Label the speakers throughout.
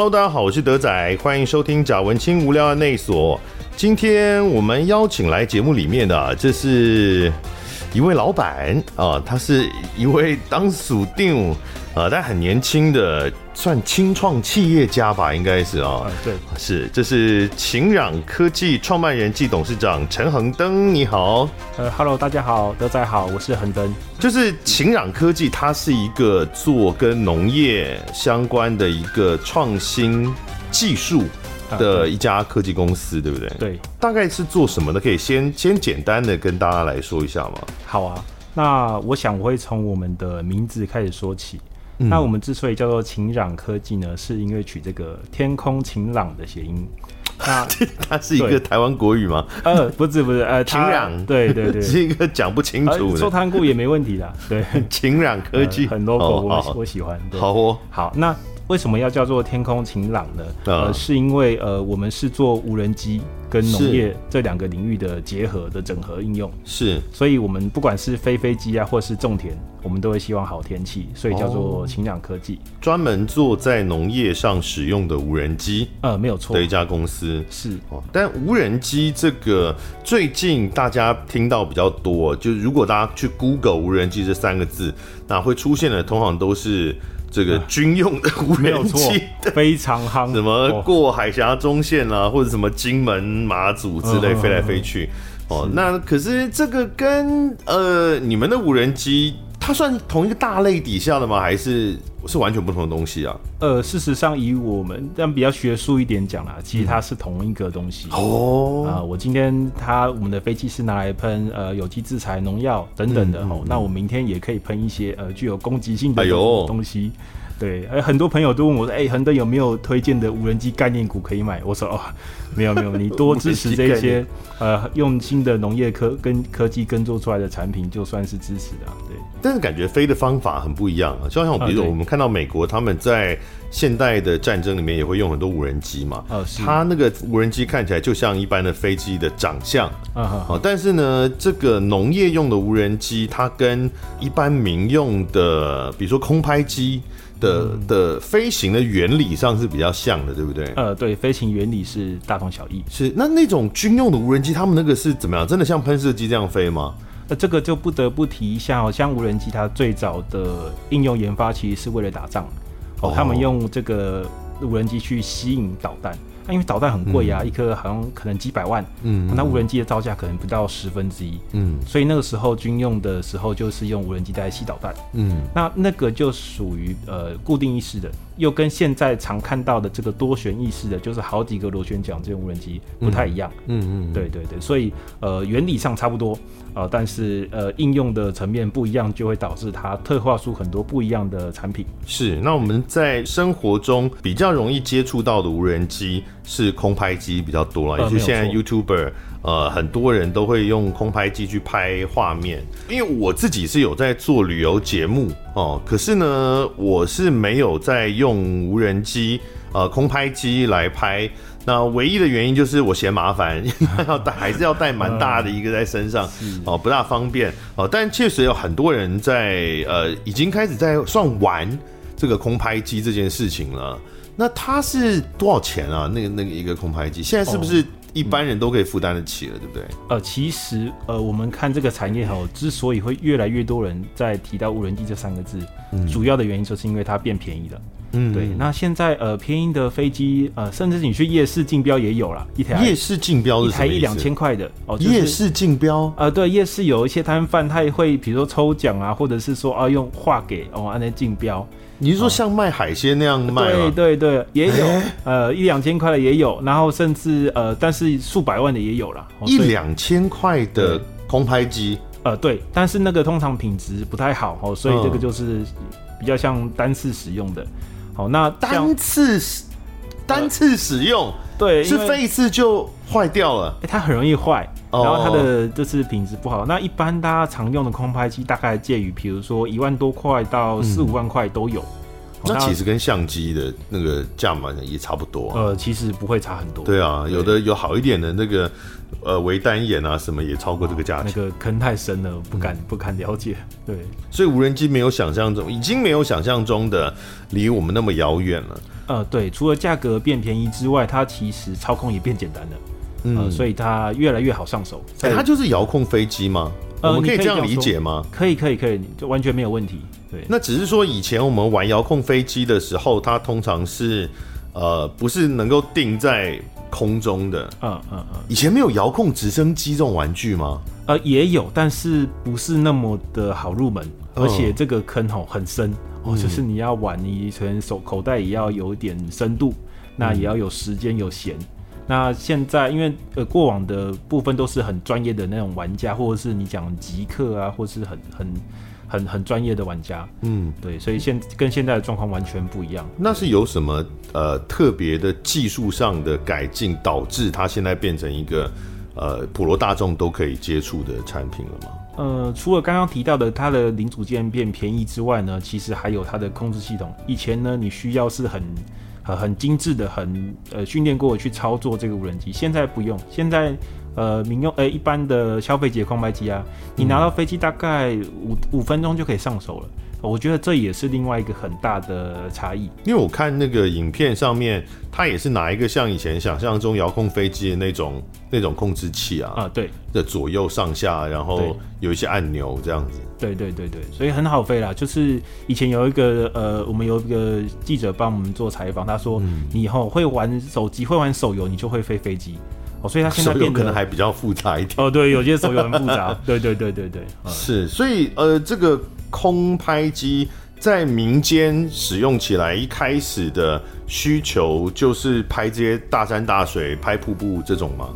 Speaker 1: Hello，大家好，我是德仔，欢迎收听贾文清无聊的内所。今天我们邀请来节目里面的，这是一位老板啊，他是一位当属定。呃，但很年轻的，算清创企业家吧，应该是啊、哦。
Speaker 2: 对，
Speaker 1: 是，这是晴壤科技创办人暨董事长陈恒登，你好。
Speaker 2: 呃，Hello，大家好，德仔好，我是恒登。
Speaker 1: 就是晴壤科技，它是一个做跟农业相关的一个创新技术的一家科技公司，对不对？
Speaker 2: 对。
Speaker 1: 大概是做什么的？可以先先简单的跟大家来说一下吗？
Speaker 2: 好啊，那我想我会从我们的名字开始说起。那我们之所以叫做晴朗科技呢，是因为取这个天空晴朗的谐音。那
Speaker 1: 它是一个台湾国语吗？
Speaker 2: 呃，不是不是，呃，
Speaker 1: 晴朗，
Speaker 2: 对对对，
Speaker 1: 是一个讲不清楚的。
Speaker 2: 说汤固也没问题的，对，
Speaker 1: 晴朗科技、
Speaker 2: 呃、很多口我我喜欢。
Speaker 1: 好哦，
Speaker 2: 好那。为什么要叫做天空晴朗呢？呃，是因为呃，我们是做无人机跟农业这两个领域的结合的整合应用。
Speaker 1: 是，
Speaker 2: 所以我们不管是飞飞机啊，或是种田，我们都会希望好天气，所以叫做晴朗科技。
Speaker 1: 专门做在农业上使用的无人机，
Speaker 2: 呃，没有错
Speaker 1: 的一家公司。
Speaker 2: 是
Speaker 1: 哦，但无人机这个最近大家听到比较多，就是如果大家去 Google 无人机这三个字，那会出现的通常都是。这个军用的无人机
Speaker 2: 非常夯，
Speaker 1: 什么过海峡中线啊，或者什么金门、马祖之类飞来飞去。哦，那可是这个跟呃你们的无人机，它算同一个大类底下的吗？还是？是完全不同的东西啊。
Speaker 2: 呃，事实上，以我们这样比较学术一点讲啦，其实它是同一个东西。
Speaker 1: 哦、嗯。
Speaker 2: 啊、呃，我今天它我们的飞机是拿来喷呃有机制裁、农药等等的哦、嗯嗯。那我明天也可以喷一些呃具有攻击性的东西。哎对，呃，很多朋友都问我说：“哎、欸，恒登有没有推荐的无人机概念股可以买？”我说：“哦，没有没有，你多支持这些呃用新的农业科跟科技耕作出来的产品，就算是支持的。”对，
Speaker 1: 但是感觉飞的方法很不一样啊，就像比如说我们看到美国他们在现代的战争里面也会用很多无人机嘛，呃，它那个无人机看起来就像一般的飞机的长相，啊哈，但是呢，这个农业用的无人机，它跟一般民用的，比如说空拍机。的的飞行的原理上是比较像的，对不对？
Speaker 2: 呃，对，飞行原理是大同小异。
Speaker 1: 是那那种军用的无人机，他们那个是怎么样？真的像喷射机这样飞吗？
Speaker 2: 那，这个就不得不提一下哦，像无人机，它最早的应用研发其实是为了打仗哦，他们用这个无人机去吸引导弹。因为导弹很贵啊，嗯、一颗好像可能几百万，嗯，那无人机的造价可能不到十分之一，嗯，所以那个时候军用的时候就是用无人机在吸导弹，嗯，那那个就属于呃固定翼式的。又跟现在常看到的这个多旋翼式的，就是好几个螺旋桨这种无人机不太一样。嗯嗯，嗯，对对对，所以呃原理上差不多，呃但是呃应用的层面不一样，就会导致它特化出很多不一样的产品。
Speaker 1: 是，那我们在生活中比较容易接触到的无人机是空拍机比较多了，也就是现在 YouTuber。呃，很多人都会用空拍机去拍画面，因为我自己是有在做旅游节目哦，可是呢，我是没有在用无人机呃空拍机来拍。那唯一的原因就是我嫌麻烦，要 带还是要带蛮大的一个在身上 哦，不大方便哦。但确实有很多人在呃已经开始在算玩这个空拍机这件事情了。那它是多少钱啊？那个那个一个空拍机现在是不是？一般人都可以负担得起了，对不对？
Speaker 2: 呃，其实呃，我们看这个产业哈，之所以会越来越多人在提到无人机这三个字，嗯，主要的原因就是因为它变便宜了。嗯，对。那现在呃，便宜的飞机呃，甚至你去夜市竞标也有了一台。
Speaker 1: 夜市竞标？一台一两千块的
Speaker 2: 哦。
Speaker 1: 夜市竞标？
Speaker 2: 呃，对，夜市有一些摊贩，他也会比如说抽奖啊，或者是说啊，用画给哦，按那竞标。
Speaker 1: 你是说像卖海鲜那样卖吗？
Speaker 2: 对对对，也有，欸、呃一两千块的也有，然后甚至呃，但是数百万的也有啦。
Speaker 1: 一两千块的空拍机，
Speaker 2: 呃对，但是那个通常品质不太好哦，所以这个就是比较像单次使用的。好，那
Speaker 1: 单次使单次使用，呃、
Speaker 2: 对，
Speaker 1: 是飞一次就坏掉了，
Speaker 2: 欸、它很容易坏。然后它的就是品质不好。那一般大家常用的空拍机大概介于，比如说一万多块到四五万块都有。
Speaker 1: 那其实跟相机的那个价码也差不多。
Speaker 2: 呃，其实不会差很多。
Speaker 1: 对啊，有的有好一点的那个，呃，微单眼啊什么也超过这个价钱。
Speaker 2: 那个坑太深了，不敢不敢了解。对，
Speaker 1: 所以无人机没有想象中，已经没有想象中的离我们那么遥远了。
Speaker 2: 呃，对，除了价格变便宜之外，它其实操控也变简单了。嗯、呃，所以它越来越好上手。
Speaker 1: 欸、它就是遥控飞机吗？呃，我们可以这样理解吗？
Speaker 2: 可以，可以，可以，就完全没有问题。对，
Speaker 1: 那只是说以前我们玩遥控飞机的时候，它通常是呃不是能够定在空中的。嗯嗯嗯。以前没有遥控直升机这种玩具吗？
Speaker 2: 呃，也有，但是不是那么的好入门，而且这个坑吼很深哦，就是你要玩，你可能手口袋也要有点深度，那也要有时间有闲。那现在，因为呃过往的部分都是很专业的那种玩家，或者是你讲极客啊，或是很很很很专业的玩家，嗯，对，所以现跟现在的状况完全不一样。
Speaker 1: 那是有什么呃特别的技术上的改进，导致它现在变成一个呃普罗大众都可以接触的产品了吗？
Speaker 2: 呃，除了刚刚提到的它的零组件变便宜之外呢，其实还有它的控制系统。以前呢，你需要是很很很精致的，很呃训练过去操作这个无人机，现在不用。现在呃民用呃一般的消费级的空拍机啊，你拿到飞机大概五五分钟就可以上手了。我觉得这也是另外一个很大的差异，
Speaker 1: 因为我看那个影片上面，它也是拿一个像以前想象中遥控飞机的那种那种控制器啊，
Speaker 2: 啊对
Speaker 1: 的左右上下，然后有一些按钮这样子。
Speaker 2: 对对对对，所以很好飞啦。就是以前有一个呃，我们有一个记者帮我们做采访，他说你以后会玩手机，会玩手游，你就会飞飞机。哦，所以它现在
Speaker 1: 可能还比较复杂一点。
Speaker 2: 哦，对，有些手游很复杂。对对对对对，
Speaker 1: 是。所以呃，这个空拍机在民间使用起来，一开始的需求就是拍这些大山大水、拍瀑布这种吗？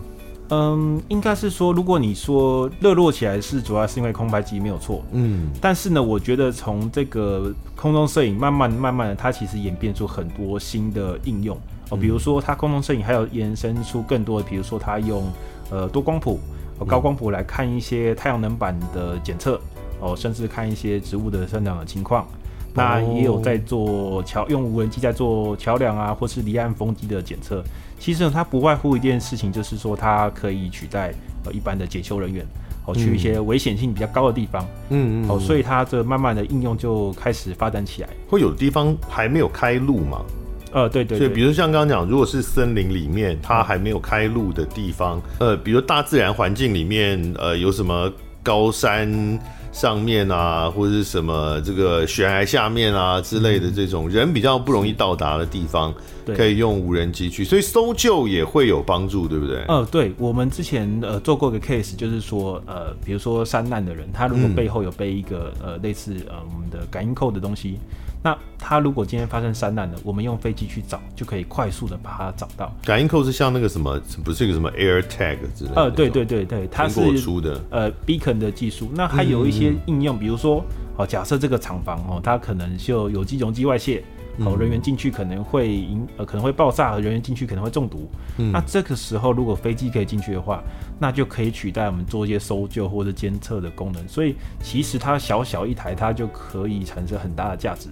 Speaker 2: 嗯，应该是说，如果你说热络起来是主要是因为空拍机没有错。嗯，但是呢，我觉得从这个空中摄影慢慢慢慢的，它其实演变出很多新的应用。哦，比如说它空中摄影还有延伸出更多的，比如说它用呃多光谱、高光谱来看一些太阳能板的检测，哦，甚至看一些植物的生长的情况。那也有在做桥，用无人机在做桥梁啊，或是离岸风机的检测。其实呢，它不外乎一件事情，就是说它可以取代呃一般的检修人员，哦，去一些危险性比较高的地方。嗯嗯。哦，所以它这慢慢的应用就开始发展起来。
Speaker 1: 会有的地方还没有开路吗？
Speaker 2: 呃，对对，对，
Speaker 1: 所以比如像刚刚讲，如果是森林里面，它还没有开路的地方，呃，比如大自然环境里面，呃，有什么高山上面啊，或者是什么这个悬崖下面啊之类的这种人比较不容易到达的地方，可以用无人机去，所以搜救也会有帮助，对不对？
Speaker 2: 呃，对，我们之前呃做过一个 case，就是说呃，比如说山难的人，他如果背后有背一个呃类似呃我们的感应扣的东西。那他如果今天发生山难了，我们用飞机去找，就可以快速的把它找到。
Speaker 1: 感应扣是像那个什么，不是一个什么 Air Tag 之类的？
Speaker 2: 呃，对对对对，它是
Speaker 1: 出的
Speaker 2: 呃 Beacon 的技术。那还有一些应用，嗯、比如说哦，假设这个厂房哦，它可能就有机溶剂外泄，哦，人员进去可能会引呃可能会爆炸，人员进去可能会中毒。嗯、那这个时候如果飞机可以进去的话，那就可以取代我们做一些搜救或者监测的功能。所以其实它小小一台，它就可以产生很大的价值。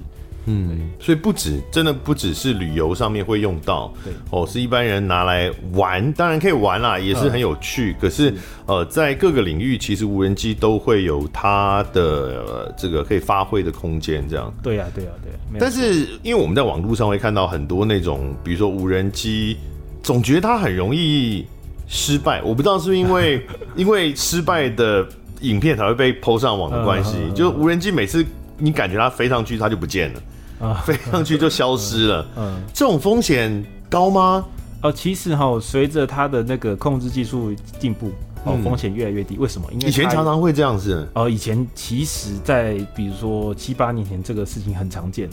Speaker 1: 嗯，所以不止，真的不只是旅游上面会用到，对哦，是一般人拿来玩，当然可以玩啦，也是很有趣。嗯、可是，呃，在各个领域，其实无人机都会有它的、呃、这个可以发挥的空间，这样。
Speaker 2: 对呀、啊，对呀、啊，对、啊。
Speaker 1: 但是，因为我们在网络上会看到很多那种，比如说无人机，总觉得它很容易失败。我不知道是不是因为 因为失败的影片才会被 PO 上网的关系，嗯、就无人机每次你感觉它飞上去，它就不见了。啊，飞上去就消失了。嗯，嗯，这种风险高吗？
Speaker 2: 呃，其实哈，随着它的那个控制技术进步，哦，风险越来越低。为什么？因为
Speaker 1: 以前常常会这样子。
Speaker 2: 呃，以前其实，在比如说七八年前，这个事情很常见。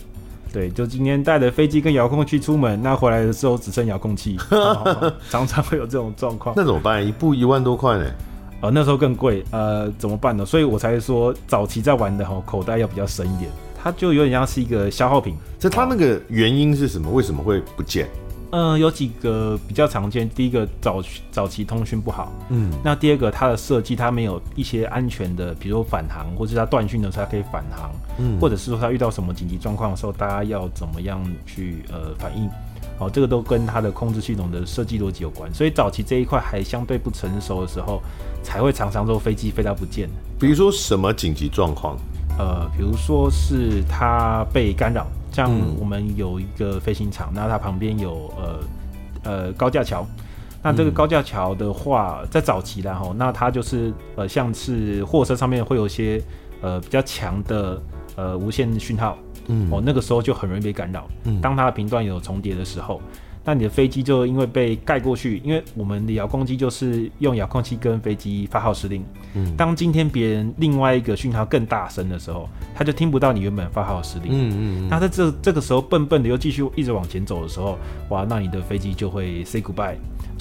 Speaker 2: 对，就今天带着飞机跟遥控器出门，那回来的时候只剩遥控器，常常会有这种状况。
Speaker 1: 那怎么办？一部一万多块呢？
Speaker 2: 呃，那时候更贵。呃，怎么办呢？所以我才说，早期在玩的哈，口袋要比较深一点。它就有点像是一个消耗品，
Speaker 1: 所以它那个原因是什么？为什么会不见？
Speaker 2: 嗯，有几个比较常见。第一个早早期通讯不好，
Speaker 1: 嗯，
Speaker 2: 那第二个它的设计它没有一些安全的，比如说返航，或者它断讯的时候它可以返航，
Speaker 1: 嗯，
Speaker 2: 或者是说它遇到什么紧急状况的时候，大家要怎么样去呃反应？好，这个都跟它的控制系统的设计逻辑有关。所以早期这一块还相对不成熟的时候，才会常常说飞机飞到不见。
Speaker 1: 比如说什么紧急状况？
Speaker 2: 呃，比如说是它被干扰。像我们有一个飞行场，那它旁边有呃呃高架桥，那这个高架桥的话，在早期然后，那它就是呃像是货车上面会有一些呃比较强的呃无线讯号，
Speaker 1: 嗯，
Speaker 2: 哦，那个时候就很容易被干扰。嗯，当它的频段有重叠的时候。那你的飞机就因为被盖过去，因为我们的遥控机就是用遥控器跟飞机发号施令。
Speaker 1: 嗯，
Speaker 2: 当今天别人另外一个讯号更大声的时候，他就听不到你原本发号施令。
Speaker 1: 嗯嗯，嗯。
Speaker 2: 那在这这个时候笨笨的又继续一直往前走的时候，哇，那你的飞机就会 say goodbye。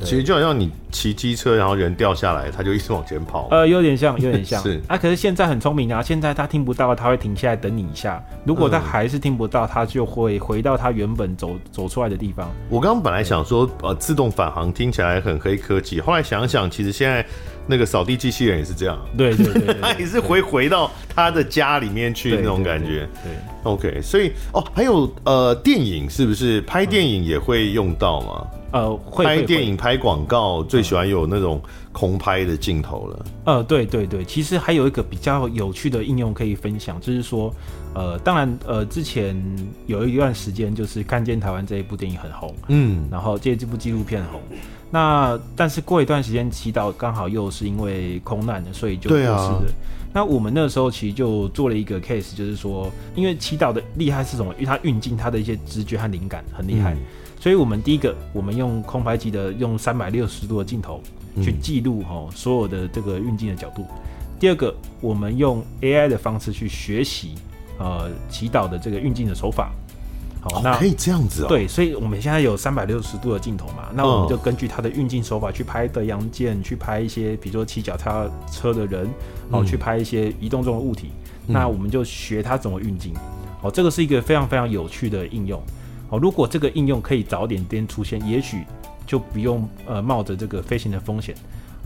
Speaker 1: 其实就好像你骑机车，然后人掉下来，他就一直往前跑。
Speaker 2: 呃，有点像，有点像。
Speaker 1: 是
Speaker 2: 啊，可是现在很聪明啊，现在他听不到，他会停下来等你一下。如果他还是听不到，他就会回到他原本走走出来的地方。
Speaker 1: 我刚刚本来想说，呃，自动返航听起来很黑科技，后来想想，其实现在那个扫地机器人也是这样。
Speaker 2: 对对 对，
Speaker 1: 他也是回回到他的家里面去那种感
Speaker 2: 觉。对
Speaker 1: ，，OK，所以哦，还有呃，电影是不是拍电影也会用到吗？嗯
Speaker 2: 呃，会
Speaker 1: 拍电影、拍广告，最喜欢有那种空拍的镜头了。
Speaker 2: 呃，对对对，其实还有一个比较有趣的应用可以分享，就是说，呃，当然，呃，之前有一段时间就是看见台湾这一部电影很红，
Speaker 1: 嗯，
Speaker 2: 然后借这部纪录片红，那但是过一段时间，祈祷刚好又是因为空难的，所以就过世了。啊、那我们那时候其实就做了一个 case，就是说，因为祈祷的厉害是什么？因为他运镜他的一些直觉和灵感很厉害。嗯所以，我们第一个，我们用空拍机的用三百六十度的镜头去记录哈所有的这个运镜的角度。第二个，我们用 AI 的方式去学习呃祈祷的这个运镜的手法。好，那
Speaker 1: 可以这样子啊？
Speaker 2: 对，所以我们现在有三百六十度的镜头嘛，那我们就根据它的运镜手法去拍德阳舰，去拍一些比如说骑脚踏车的人，哦，去拍一些移动中的物体。那我们就学它怎么运镜。哦，这个是一个非常非常有趣的应用。哦，如果这个应用可以早点点出现，也许就不用呃冒着这个飞行的风险，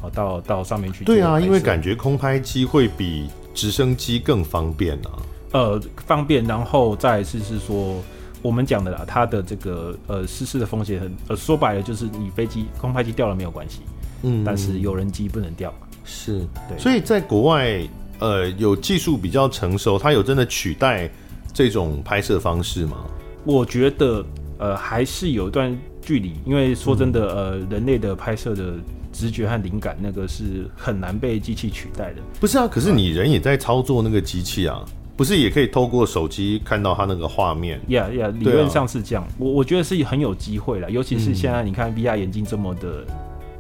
Speaker 2: 哦，到到上面去。
Speaker 1: 对啊，因为感觉空拍机会比直升机更方便啊。
Speaker 2: 呃，方便，然后再是是说我们讲的啦，它的这个呃失事的风险很呃说白了就是你飞机空拍机掉了没有关系，
Speaker 1: 嗯，
Speaker 2: 但是有人机不能掉。
Speaker 1: 是，
Speaker 2: 对。
Speaker 1: 所以在国外呃有技术比较成熟，它有真的取代这种拍摄方式吗？
Speaker 2: 我觉得，呃，还是有一段距离，因为说真的，呃，人类的拍摄的直觉和灵感，那个是很难被机器取代的。
Speaker 1: 不是啊，可是你人也在操作那个机器啊，不是也可以透过手机看到它那个画面？
Speaker 2: 呀呀，理论上是这样。我我觉得是很有机会了，尤其是现在你看 VR 眼镜这么的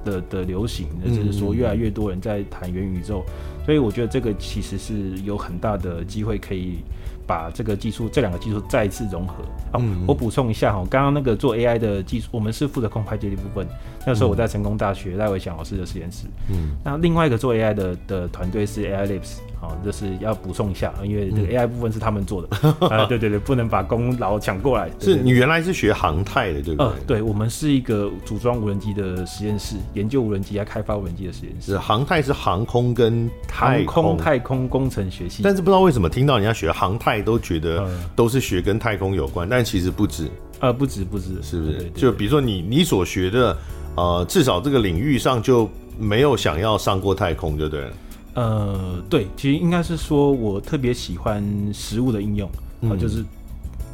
Speaker 2: 的的流行，那就是说越来越多人在谈元宇宙，所以我觉得这个其实是有很大的机会可以。把这个技术，这两个技术再一次融合。好，嗯、我补充一下哈，刚刚那个做 AI 的技术，我们是负责空拍接力部分。那时候我在成功大学赖伟祥老师的实验室。
Speaker 1: 嗯，
Speaker 2: 那另外一个做 AI 的的团队是 AI Labs。好，这是要补充一下，因为这个 AI 部分是他们做的。啊、对对对，不能把功劳抢过来。
Speaker 1: 是你原来是学航太的，对不对？呃，
Speaker 2: 对，我们是一个组装无人机的实验室，研究无人机、还开发无人机的实验室。
Speaker 1: 航太是航空跟太空，
Speaker 2: 太空工程学系。
Speaker 1: 但是不知道为什么听到人家学航太都觉得都是学跟太空有关，但其实不止。
Speaker 2: 呃，不止不止，
Speaker 1: 是不是？就比如说你你所学的，呃，至少这个领域上就没有想要上过太空，对不对？
Speaker 2: 呃，对，其实应该是说，我特别喜欢食物的应用，啊、呃，就是，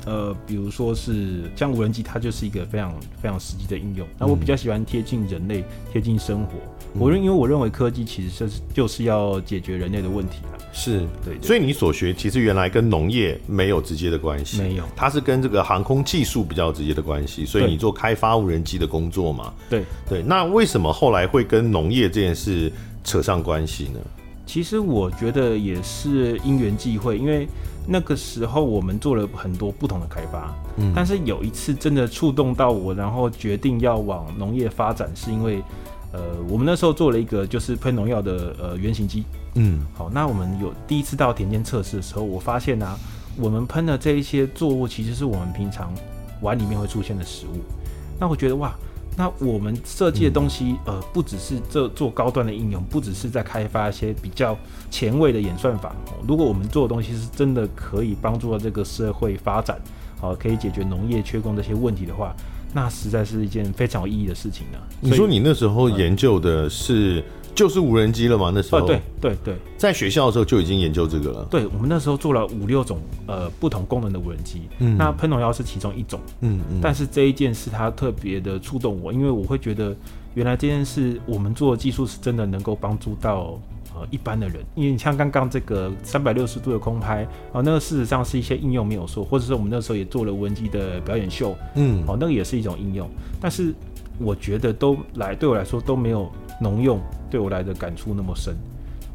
Speaker 2: 呃，比如说是像无人机，它就是一个非常非常实际的应用。那我比较喜欢贴近人类，贴近生活。我认，因为我认为科技其实就是就是要解决人类的问题啊。
Speaker 1: 是
Speaker 2: 对，对，
Speaker 1: 所以你所学其实原来跟农业没有直接的关系，
Speaker 2: 没有，
Speaker 1: 它是跟这个航空技术比较直接的关系。所以你做开发无人机的工作嘛？
Speaker 2: 对
Speaker 1: 对。那为什么后来会跟农业这件事扯上关系呢？
Speaker 2: 其实我觉得也是因缘际会，因为那个时候我们做了很多不同的开发，
Speaker 1: 嗯，
Speaker 2: 但是有一次真的触动到我，然后决定要往农业发展，是因为，呃，我们那时候做了一个就是喷农药的呃原型机，
Speaker 1: 嗯，
Speaker 2: 好，那我们有第一次到田间测试的时候，我发现呢、啊，我们喷的这一些作物其实是我们平常碗里面会出现的食物，那我觉得哇。那我们设计的东西，呃，不只是这做高端的应用，不只是在开发一些比较前卫的演算法。如果我们做的东西是真的可以帮助到这个社会发展，好，可以解决农业缺工这些问题的话，那实在是一件非常有意义的事情呢。
Speaker 1: 你说你那时候研究的是？就是无人机了吗？那时候，
Speaker 2: 哦、对对对，
Speaker 1: 在学校的时候就已经研究这个了。
Speaker 2: 对，我们那时候做了五六种呃不同功能的无人机，嗯，那喷农药是其中一种，嗯嗯。但是这一件事它特别的触动我，因为我会觉得原来这件事我们做的技术是真的能够帮助到呃一般的人。因为你像刚刚这个三百六十度的空拍啊、呃，那个事实上是一些应用没有说，或者是我们那时候也做了无人机的表演秀，嗯，哦，那个也是一种应用。但是我觉得都来对我来说都没有农用。对我来的感触那么深，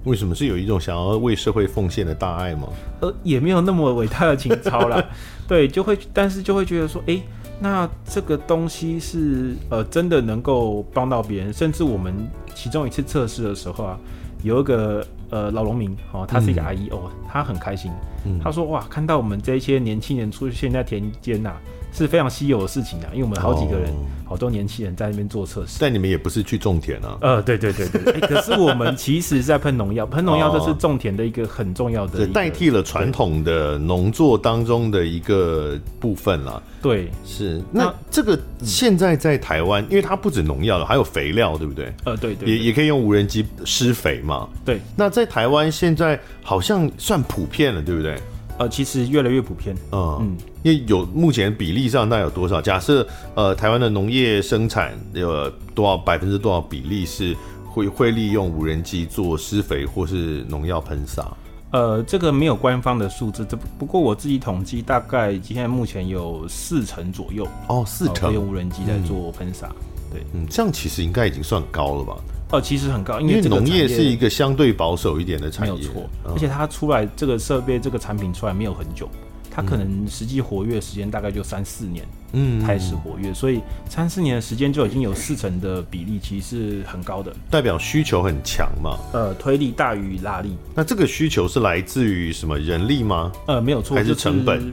Speaker 1: 为什么是有一种想要为社会奉献的大爱吗？
Speaker 2: 呃，也没有那么伟大的情操啦。对，就会，但是就会觉得说，哎，那这个东西是呃真的能够帮到别人，甚至我们其中一次测试的时候啊，有一个呃老农民哦，他是一个阿姨哦，他很开心，嗯、他说哇，看到我们这些年轻人出现在田间呐、啊。是非常稀有的事情啊，因为我们好几个人，哦、好多年轻人在那边做测试。
Speaker 1: 但你们也不是去种田啊？
Speaker 2: 呃，对对对对，欸、可是我们其实在喷农药，喷农药这是种田的一个很重要的，
Speaker 1: 代替了传统的农作当中的一个部分啦。
Speaker 2: 对，
Speaker 1: 是。那这个现在在台湾，因为它不止农药了，还有肥料，对不对？
Speaker 2: 呃，对对，对，
Speaker 1: 也也可以用无人机施肥嘛。
Speaker 2: 对。
Speaker 1: 那在台湾现在好像算普遍了，对不对？
Speaker 2: 呃，其实越来越普遍。
Speaker 1: 嗯嗯，因为有目前比例上大概有多少？假设呃，台湾的农业生产有多少百分之多少比例是会会利用无人机做施肥或是农药喷洒？
Speaker 2: 呃，这个没有官方的数字，这不过我自己统计，大概现在目前有四成左右。
Speaker 1: 哦，四成
Speaker 2: 用无人机在做喷洒。嗯、对，
Speaker 1: 嗯，这样其实应该已经算高了吧？
Speaker 2: 哦，其实很高，
Speaker 1: 因为农业是一个相对保守一点的产业，没有错。
Speaker 2: 而且它出来这个设备、这个产品出来没有很久，它可能实际活跃时间大概就三四年，嗯，开始活跃，所以三四年的时间就已经有四成的比例，其实是很高的，
Speaker 1: 代表需求很强嘛。
Speaker 2: 呃，推力大于拉力。
Speaker 1: 那这个需求是来自于什么人力吗？
Speaker 2: 呃，没有错，
Speaker 1: 还是成本？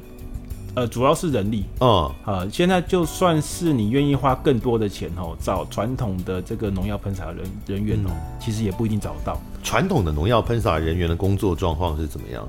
Speaker 2: 呃，主要是人力，嗯，呃，现在就算是你愿意花更多的钱哦，找传统的这个农药喷洒人人员哦，其实也不一定找得到。
Speaker 1: 传统的农药喷洒人员的工作状况是怎么样？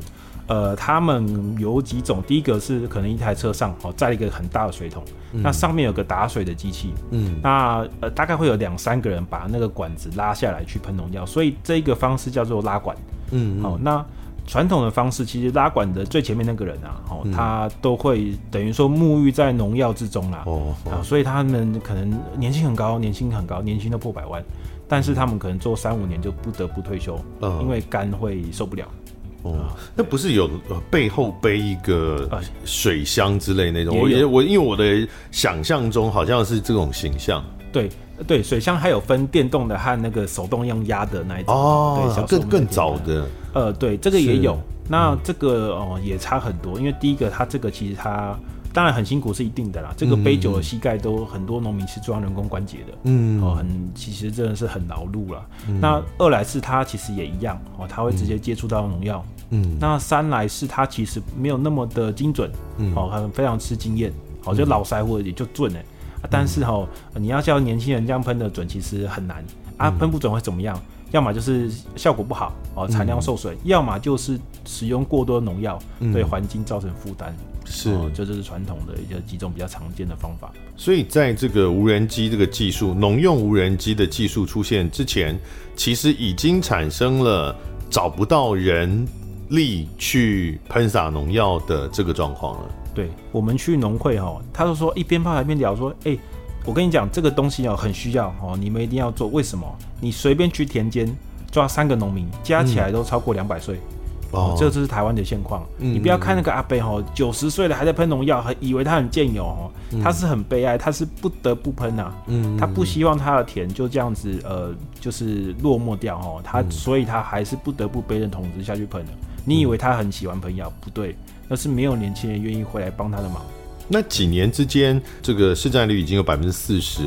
Speaker 2: 呃，他们有几种，第一个是可能一台车上哦，载了一个很大的水桶，嗯、那上面有个打水的机器，嗯，那呃大概会有两三个人把那个管子拉下来去喷农药，所以这个方式叫做拉管，嗯，好、哦，那。传统的方式，其实拉管的最前面那个人啊，哦，他都会等于说沐浴在农药之中啦，哦，啊，所以他们可能年薪很高，年薪很高，年薪都破百万，但是他们可能做三五年就不得不退休，嗯因为肝会受不了。
Speaker 1: 哦，那不是有背后背一个水箱之类那种？我也我因为我的想象中好像是这种形象。
Speaker 2: 对对，水箱还有分电动的和那个手动用压的那一种
Speaker 1: 哦，对，更更早的。
Speaker 2: 呃，对，这个也有。那这个哦也差很多，因为第一个它这个其实它当然很辛苦是一定的啦。这个杯酒的膝盖都很多农民是装人工关节的，嗯，哦，很其实真的是很劳碌了。那二来是它其实也一样哦，它会直接接触到农药。嗯，那三来是它其实没有那么的精准，嗯，哦，很非常吃经验，好就老塞或者也就准哎。但是哈，你要叫年轻人这样喷的准，其实很难啊。喷不准会怎么样？要么就是效果不好哦，产量受损；要么就是使用过多农药，对环境造成负担。是，这就是传统的一个几种比较常见的方法。
Speaker 1: 所以，在这个无人机这个技术，农用无人机的技术出现之前，其实已经产生了找不到人力去喷洒农药的这个状况了。
Speaker 2: 对，我们去农会哈，他就说一边泡一边聊说，哎、欸，我跟你讲这个东西哦很需要哦，你们一定要做。为什么？你随便去田间抓三个农民，加起来都超过两百岁哦，这就是台湾的现况。嗯、你不要看那个阿伯哦，九十岁了还在喷农药，还以为他很健勇哦，他是很悲哀，他是不得不喷呐、啊。嗯，他不希望他的田就这样子呃，就是落寞掉哦，他所以他还是不得不背着桶子下去喷的。你以为他很喜欢喷药？不对。但是没有年轻人愿意回来帮他的忙。
Speaker 1: 那几年之间，这个市占率已经有百分之四十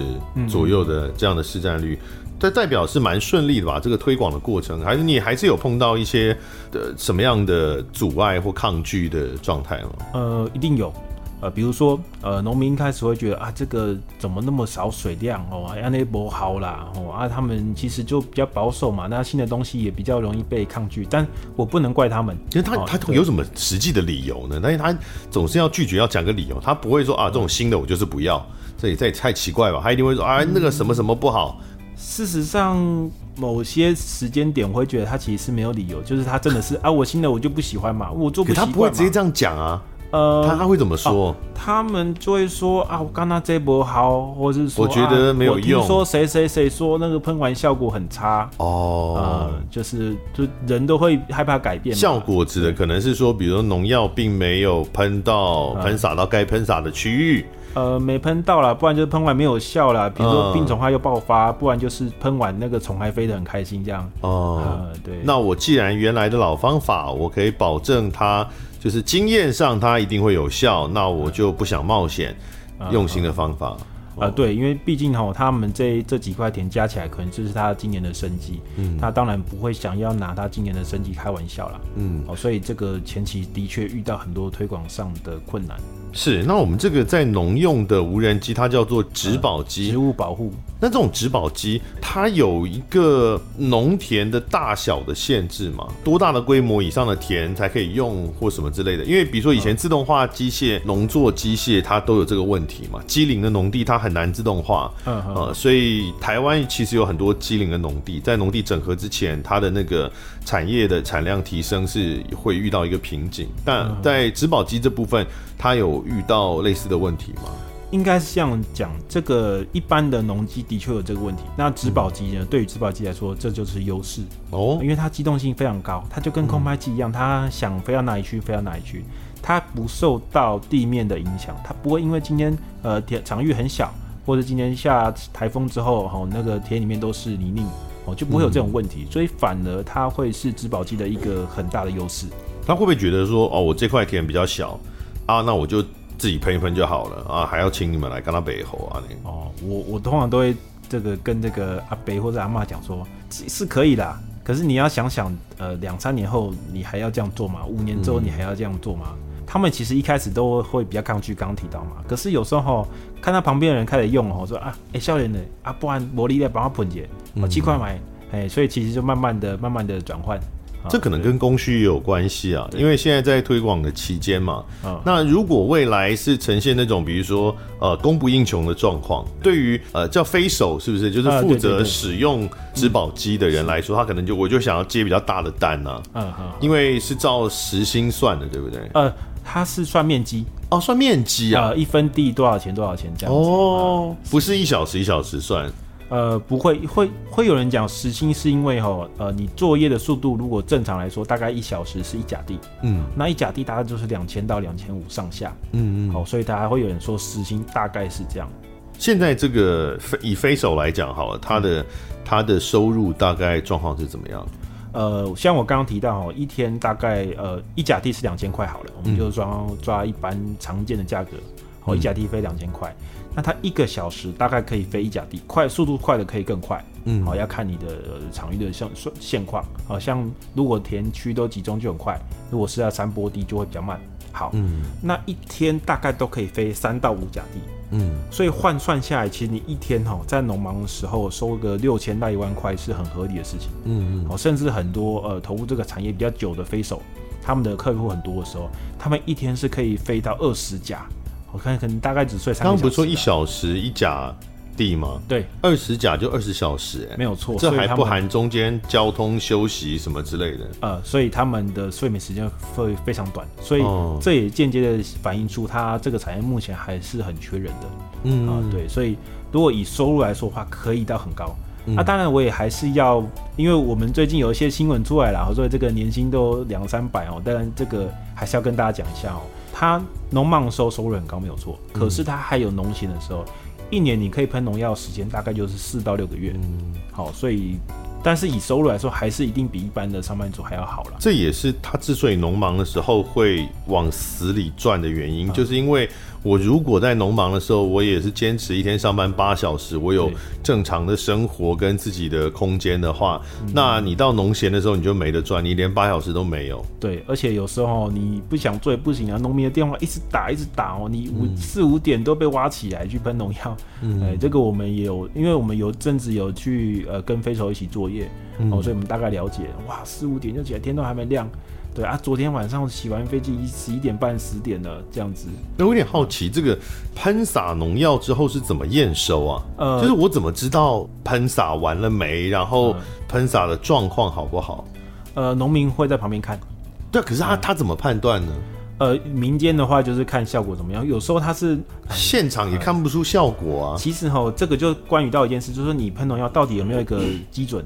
Speaker 1: 左右的这样的市占率，这、嗯、代表是蛮顺利的吧？这个推广的过程，还是你还是有碰到一些的什么样的阻碍或抗拒的状态吗？
Speaker 2: 呃，一定有。呃，比如说呃，农民一开始会觉得啊，这个怎么那么少水量哦，啊那不好啦哦啊，他们其实就比较保守嘛，那新的东西也比较容易被抗拒，但我不能怪他们，
Speaker 1: 因为他、哦、他有什么实际的理由呢？但是他总是要拒绝，要讲个理由，他不会说啊，这种新的我就是不要，这也这也太奇怪吧？他一定会说啊，那个什么什么不好。
Speaker 2: 事实上，某些时间点我会觉得他其实是没有理由，就是他真的是啊，我新的我就不喜欢嘛，我做不习惯。
Speaker 1: 他不会直接这样讲啊。呃，他他会怎么说？啊、
Speaker 2: 他们就会说啊，我刚刚这波好，或者是说，
Speaker 1: 我觉得没有用。
Speaker 2: 听说谁谁谁说那个喷完效果很差
Speaker 1: 哦，
Speaker 2: 呃，就是就人都会害怕改变。
Speaker 1: 效果指的可能是说，比如农药并没有喷到喷洒到该喷洒的区域，
Speaker 2: 呃，没喷到啦，不然就是喷完没有效啦。比如说病虫害又爆发，不然就是喷完那个虫还飞得很开心这样。
Speaker 1: 哦、呃，对。那我既然原来的老方法，我可以保证它。就是经验上它一定会有效，那我就不想冒险用心的方法。
Speaker 2: 啊，对，因为毕竟哈，他们这这几块田加起来，可能就是他今年的生计。嗯，他当然不会想要拿他今年的生计开玩笑啦。嗯，哦，所以这个前期的确遇到很多推广上的困难。
Speaker 1: 是，那我们这个在农用的无人机，它叫做植保机，
Speaker 2: 植物保护。
Speaker 1: 那这种植保机，它有一个农田的大小的限制吗？多大的规模以上的田才可以用，或什么之类的？因为比如说以前自动化机械、农作机械，它都有这个问题嘛。机龄的农地它很难自动化，嗯呃，所以台湾其实有很多机龄的农地，在农地整合之前，它的那个产业的产量提升是会遇到一个瓶颈。但在植保机这部分，它有遇到类似的问题吗？
Speaker 2: 应该是这样讲，这个一般的农机的确有这个问题。那植保机呢？嗯、对于植保机来说，这就是优势哦，因为它机动性非常高，它就跟空拍机一样，它想飞到哪里去飞到哪里去，它不受到地面的影响，它不会因为今天呃田场域很小，或者今天下台风之后，哦那个田里面都是泥泞，哦就不会有这种问题，嗯、所以反而它会是植保机的一个很大的优势。
Speaker 1: 他会不会觉得说，哦，我这块田比较小？啊，那我就自己喷一喷就好了啊，还要请你们来跟他背后啊？你
Speaker 2: 哦，我我通常都会这个跟这个阿伯或者阿妈讲说，是可以的，可是你要想想，呃，两三年后你还要这样做吗？五年之后你还要这样做吗？嗯、他们其实一开始都会比较抗拒，刚刚提到嘛。可是有时候看到旁边的人开始用哦，说啊，哎、欸，少年的啊，不然魔力来帮他喷解，我七块买，哎、欸，所以其实就慢慢的、慢慢的转换。
Speaker 1: 这可能跟供需也有关系啊，因为现在在推广的期间嘛。那如果未来是呈现那种，比如说呃供不应求的状况，对于呃叫飞手是不是，就是负责使用植保机的人来说，他可能就我就想要接比较大的单呢。嗯嗯。因为是照时薪算的，对不对？
Speaker 2: 呃，它是算面积
Speaker 1: 哦，算面积啊，
Speaker 2: 一分地多少钱多少钱这样子。
Speaker 1: 哦，不是一小时一小时算。
Speaker 2: 呃，不会，会会有人讲时薪是因为哈，呃，你作业的速度如果正常来说，大概一小时是一甲地，嗯，那一甲地大概就是两千到两千五上下，嗯嗯，好，所以大家会有人说时薪大概是这样。
Speaker 1: 现在这个以飞手来讲好了，他的他的收入大概状况是怎么样？
Speaker 2: 呃，像我刚刚提到哦，一天大概呃一甲地是两千块好了，我们就抓抓一般常见的价格，好，一甲地飞两千块。那它一个小时大概可以飞一甲地，快速度快的可以更快，嗯，好，要看你的场域的现现况，好像如果田区都集中就很快，如果是在山坡地就会比较慢。好，嗯，那一天大概都可以飞三到五甲地，嗯，所以换算下来，其实你一天哈在农忙的时候收个六千到一万块是很合理的事情，嗯嗯，哦，甚至很多呃投入这个产业比较久的飞手，他们的客户很多的时候，他们一天是可以飞到二十架。我看可能大概只睡三。刚刚不是说
Speaker 1: 一小时一甲地吗？
Speaker 2: 对，
Speaker 1: 二十甲就二十小时，哎，
Speaker 2: 没有错。
Speaker 1: 这还不含中间交通休息什么之类的。
Speaker 2: 呃，所以他们的睡眠时间会非常短，所以这也间接的反映出它这个产业目前还是很缺人的。嗯啊，对，所以如果以收入来说的话，可以到很高。那当然我也还是要，因为我们最近有一些新闻出来了，所以这个年薪都两三百哦。当然这个还是要跟大家讲一下哦。他农忙的时候收入很高没有错，可是他还有农闲的时候，一年你可以喷农药时间大概就是四到六个月。嗯，好，所以但是以收入来说，还是一定比一般的上班族还要好了。
Speaker 1: 这也是他之所以农忙的时候会往死里赚的原因，就是因为我如果在农忙的时候，我也是坚持一天上班八小时，我有正常的生活跟自己的空间的话，那你到农闲的时候你就没得赚，你连八小时都没有。
Speaker 2: 对，而且有时候你不想做也不行啊，农民的电话一直打一直打哦，你五四五点都被挖起来去喷农药。嗯，哎，这个我们也有，因为我们有阵子有去呃跟飞手一起作业，哦，所以我们大概了解，哇，四五点就起来，天都还没亮。对啊，昨天晚上洗完飞机，十一点半十点了，这样子。
Speaker 1: 那我有点好奇，这个喷洒农药之后是怎么验收啊？呃，就是我怎么知道喷洒完了没？然后喷洒的状况好不好？
Speaker 2: 呃，农民会在旁边看。
Speaker 1: 对，可是他、嗯、他怎么判断呢？
Speaker 2: 呃，民间的话就是看效果怎么样，有时候他是
Speaker 1: 现场也看不出效果啊。呃、
Speaker 2: 其实哈，这个就关于到一件事，就是说你喷农药到底有没有一个基准？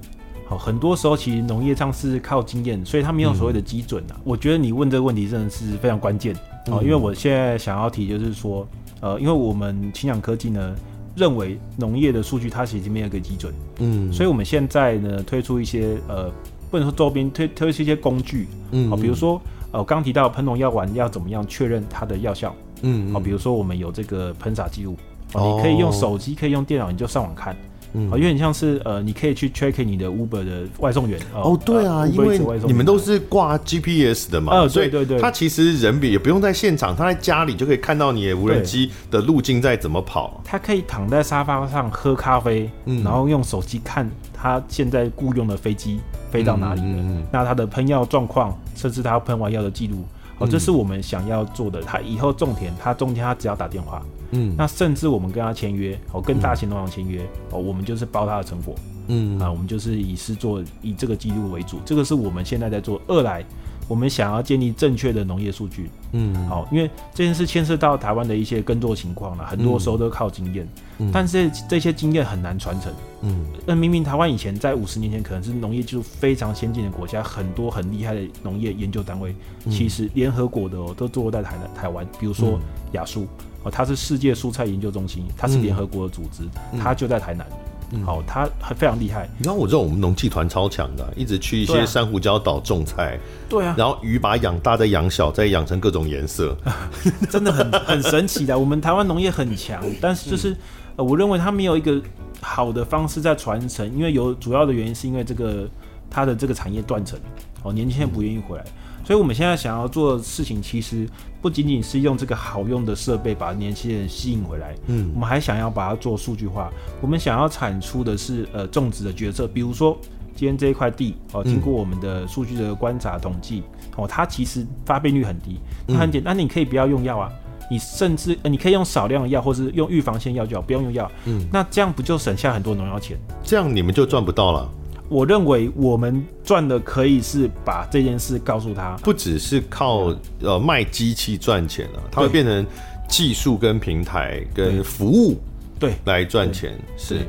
Speaker 2: 好，很多时候其实农业上是靠经验，所以它没有所谓的基准啊。嗯、我觉得你问这个问题真的是非常关键哦，因为我现在想要提就是说，呃，因为我们清氧科技呢认为农业的数据它其实没有一个基准，嗯，所以我们现在呢推出一些呃，不能说周边推推出一些工具，嗯，好，比如说呃，我刚提到喷农药丸要怎么样确认它的药效，嗯，好，比如说我们有这个喷洒记录，哦，你可以用手机，可以用电脑，你就上网看。嗯，有点像是呃，你可以去 check 你的 Uber 的外送员
Speaker 1: 哦，对啊，呃、因为你们都是挂 GPS 的嘛，
Speaker 2: 呃，对对对，
Speaker 1: 他其实人比也不用在现场，他在家里就可以看到你的无人机的路径在怎么跑，
Speaker 2: 他可以躺在沙发上喝咖啡，嗯，然后用手机看他现在雇佣的飞机飞到哪里了，嗯嗯嗯，那他的喷药状况，甚至他喷完药的记录。哦，这是我们想要做的。他以后种田，他中间他只要打电话，嗯，那甚至我们跟他签约，哦，跟大型农场签约，哦，我们就是包他的成果，嗯，啊，我们就是以是做以这个记录为主，这个是我们现在在做。二来，我们想要建立正确的农业数据，嗯，好，因为这件事牵涉到台湾的一些耕作情况了，很多时候都靠经验，嗯，但是这些经验很难传承，嗯，那明明台湾以前在五十年前可能是农业技术非常先进的国家，很多很厉害的农业研究单位，其实联合国的哦都坐落在台台湾，比如说亚蔬哦，它是世界蔬菜研究中心，它是联合国的组织，它就在台南。嗯，好，他还非常厉害。
Speaker 1: 你知道我知道我们农技团超强的，一直去一些珊瑚礁岛种菜。
Speaker 2: 对啊。
Speaker 1: 然后鱼把养大，再养小，再养成各种颜色，
Speaker 2: 真的很很神奇的。我们台湾农业很强，但是就是呃，我认为它没有一个好的方式在传承，因为有主要的原因是因为这个它的这个产业断层，哦，年轻人不愿意回来。所以我们现在想要做的事情，其实不仅仅是用这个好用的设备把年轻人吸引回来，嗯，我们还想要把它做数据化。我们想要产出的是呃种植的决策，比如说今天这一块地哦，经过我们的数据的观察统计哦，它其实发病率很低，它很简单，那你可以不要用药啊，你甚至呃你可以用少量的药，或是用预防性药就好，不用用药，嗯，那这样不就省下很多农药钱？
Speaker 1: 这样你们就赚不到了。
Speaker 2: 我认为我们赚的可以是把这件事告诉他，
Speaker 1: 不只是靠呃卖机器赚钱了，它会变成技术跟平台跟服务对。来赚钱是。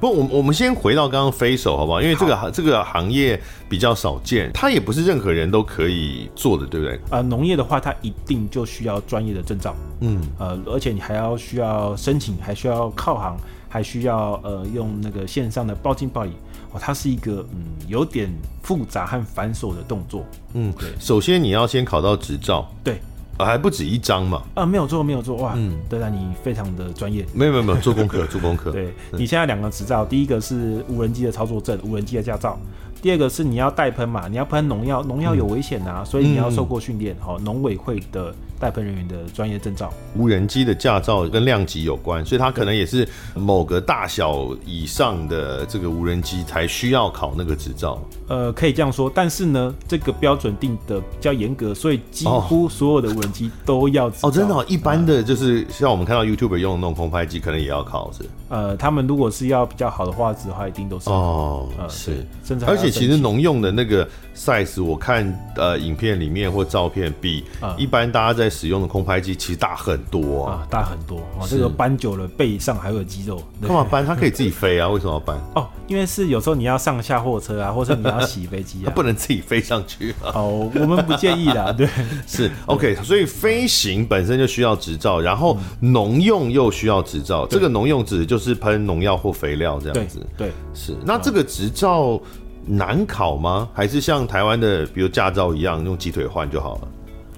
Speaker 1: 不，我我们先回到刚刚飞手好不好？因为这个好。这个行业比较少见，它也不是任何人都可以做的，对不对？
Speaker 2: 呃，农业的话，它一定就需要专业的证照，嗯，呃，而且你还要需要申请，还需要靠行，还需要呃用那个线上的报进报理。哦，它是一个嗯有点复杂和繁琐的动作。
Speaker 1: 嗯，对。首先你要先考到执照。
Speaker 2: 对。
Speaker 1: 啊，还不止一张嘛。
Speaker 2: 啊，没有做，没有做。哇，嗯，对啊，你非常的专业。
Speaker 1: 没有，没有，没有做功课，做功课。
Speaker 2: 对，你现在两个执照，第一个是无人机的操作证，无人机的驾照。第二个是你要带喷嘛，你要喷农药，农药有危险啊，所以你要受过训练。好，农委会的。代喷人员的专业证照，
Speaker 1: 无人机的驾照跟量级有关，所以它可能也是某个大小以上的这个无人机才需要考那个执照。
Speaker 2: 呃，可以这样说，但是呢，这个标准定的比较严格，所以几乎所有的无人机都要
Speaker 1: 哦，真的，哦，一般的就是像我们看到 YouTuber 用的那种空拍机，可能也要考是。
Speaker 2: 呃，他们如果是要比较好的画质的话，一定都是
Speaker 1: 哦，呃、是，甚至而且其实农用的那个 size，我看呃影片里面或照片比一般大家在使用的空拍机其实大很多。啊，
Speaker 2: 啊大很多。啊，这个搬久了背上还会有肌肉，
Speaker 1: 干嘛搬？它可以自己飞啊，为什么要搬？
Speaker 2: 哦，因为是有时候你要上下货车啊，或者你要洗飞机啊，
Speaker 1: 它不能自己飞上去啊。
Speaker 2: 哦，我们不建议啦，对，
Speaker 1: 是 OK，所以飞行本身就需要执照，然后农用又需要执照，这个农用指的就是喷农药或肥料这样子，
Speaker 2: 对，
Speaker 1: 是。那这个执照难考吗？还是像台湾的，比如驾照一样用鸡腿换就好了？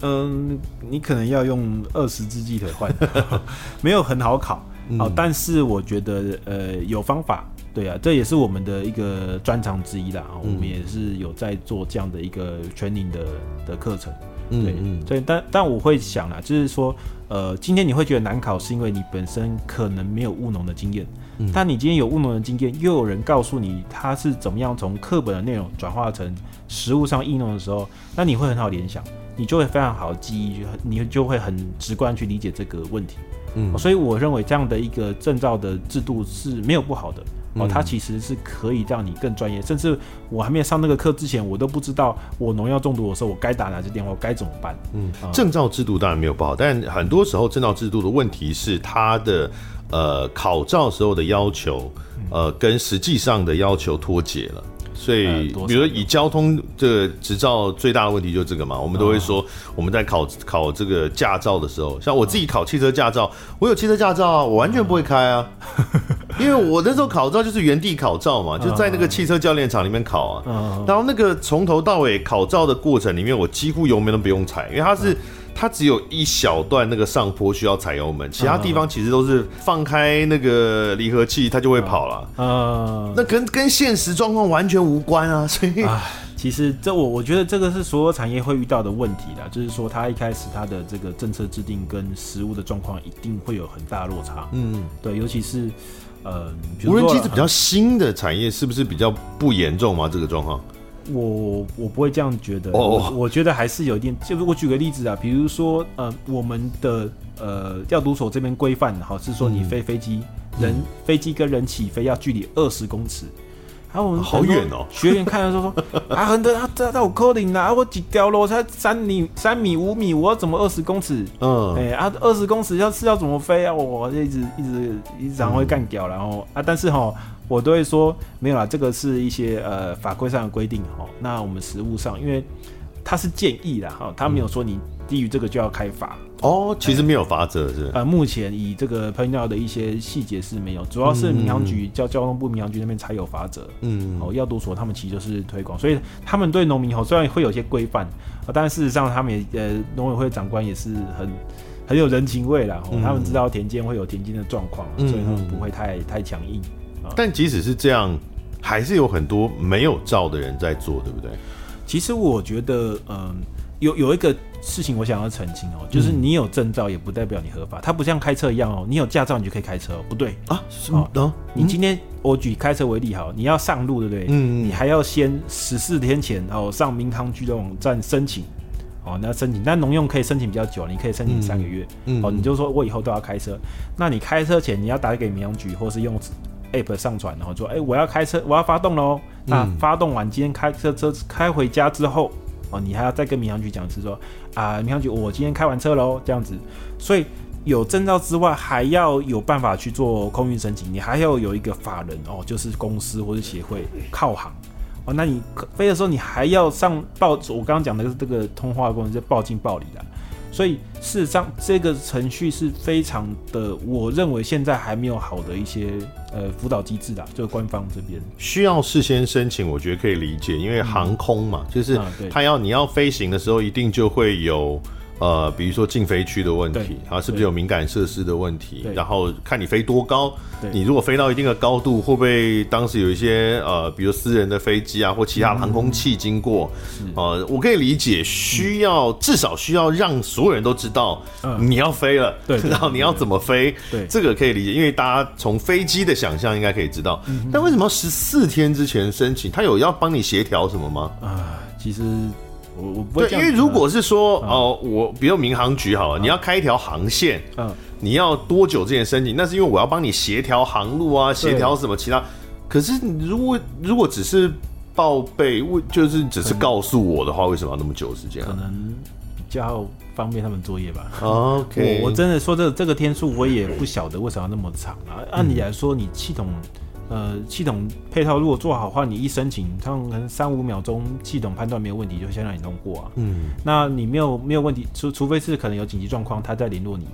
Speaker 2: 嗯，你可能要用二十只鸡腿换，没有很好考。好、嗯，但是我觉得呃有方法。对啊，这也是我们的一个专长之一啦。嗯、我们也是有在做这样的一个 training 的的课程。对，嗯，所以但但我会想啦，就是说，呃，今天你会觉得难考，是因为你本身可能没有务农的经验。嗯。但你今天有务农的经验，又有人告诉你他是怎么样从课本的内容转化成实物上应用的时候，那你会很好联想，你就会非常好的记忆，你就会很直观去理解这个问题。嗯。所以我认为这样的一个证照的制度是没有不好的。哦，它其实是可以让你更专业，甚至我还没有上那个课之前，我都不知道我农药中毒的时候，我该打哪支电话，该怎么办。嗯，
Speaker 1: 证照制度当然没有不好，但很多时候证照制度的问题是它的呃考照时候的要求，呃跟实际上的要求脱节了。所以，比如说以交通这个执照最大的问题就是这个嘛，我们都会说我们在考考这个驾照的时候，像我自己考汽车驾照，我有汽车驾照啊，我完全不会开啊，因为我那时候考照就是原地考照嘛，就在那个汽车教练场里面考啊，然后那个从头到尾考照的过程里面，我几乎油门都不用踩，因为它是。它只有一小段那个上坡需要踩油门，其他地方其实都是放开那个离合器，它就会跑了。啊，那跟跟现实状况完全无关啊。所以，
Speaker 2: 其实这我我觉得这个是所有产业会遇到的问题啦，就是说它一开始它的这个政策制定跟实物的状况一定会有很大落差。嗯，对，尤其是呃，
Speaker 1: 无人机是比较新的产业，是不是比较不严重吗？这个状况？
Speaker 2: 我我不会这样觉得，我我觉得还是有一点。就是我举个例子啊，比如说呃，我们的呃调度所这边规范，哈是说你飞飞机，人飞机跟人起飞要距离二十公尺。然后我们
Speaker 1: 好远哦，
Speaker 2: 学员看的时候说啊，很多他他他有可能啊，我几条路才三米三米五米，我要怎么二十公尺？嗯，哎啊，二十公尺要是要怎么飞啊？我就一直一直一直常会干掉，然后啊，但是哈。我都会说没有啦，这个是一些呃法规上的规定哈。那我们实务上，因为它是建议啦哈，他没有说你低于这个就要开罚
Speaker 1: 哦。其实没有罚则是。
Speaker 2: 呃，目前以这个喷药的一些细节是没有，主要是民航局交交通部民航局那边才有罚则。嗯，哦，药毒所他们其实就是推广，所以他们对农民哦虽然会有些规范，但事实上他们也呃农委会长官也是很很有人情味啦。他们知道田间会有田间的状况，所以他们不会太太强硬。
Speaker 1: 但即使是这样，还是有很多没有照的人在做，对不对？
Speaker 2: 其实我觉得，嗯，有有一个事情我想要澄清哦，就是你有证照也不代表你合法，它不像开车一样哦，你有驾照你就可以开车哦，不对啊？什么？哦，你今天我举开车为例好，你要上路，对不对？嗯，你还要先十四天前哦上民航局的网站申请哦，那申请，但农用可以申请比较久，你可以申请三个月，嗯，哦，你就说我以后都要开车，那你开车前你要打给民航局，或是用。App 上传，然后说，哎、欸，我要开车，我要发动喽。那发动完，今天开车车开回家之后，哦，你还要再跟民航局讲，是说，啊，民航局，我今天开完车喽，这样子。所以有证照之外，还要有办法去做空运申请，你还要有一个法人哦，就是公司或者协会靠行哦。那你飞的时候，你还要上报，我刚刚讲的是这个通话功能，就报进报里的。所以事实上，这个程序是非常的，我认为现在还没有好的一些呃辅导机制的，就官方这边
Speaker 1: 需要事先申请，我觉得可以理解，因为航空嘛，嗯、就是他要你要飞行的时候，一定就会有。呃，比如说禁飞区的问题，啊，是不是有敏感设施的问题？然后看你飞多高，你如果飞到一定的高度，会不会当时有一些呃，比如私人的飞机啊，或其他航空器经过？呃，我可以理解，需要至少需要让所有人都知道你要飞了，对，然后你要怎么飞？对，这个可以理解，因为大家从飞机的想象应该可以知道。但为什么要十四天之前申请？他有要帮你协调什么吗？
Speaker 2: 啊，其实。我我
Speaker 1: 不会，对，因为如果是说哦，我比如民航局好了，你要开一条航线，嗯，你要多久之前申请？那是因为我要帮你协调航路啊，协调什么其他。可是如果如果只是报备，为就是只是告诉我的话，为什么要那么久时间？
Speaker 2: 可能比较方便他们作业吧。
Speaker 1: OK，
Speaker 2: 我我真的说这个这个天数，我也不晓得为什么要那么长啊。按理来说，你系统。呃，系统配套如果做好的话，你一申请，他们可能三五秒钟，系统判断没有问题，就先让你通过啊。嗯，那你没有没有问题，除除非是可能有紧急状况，他再联络你。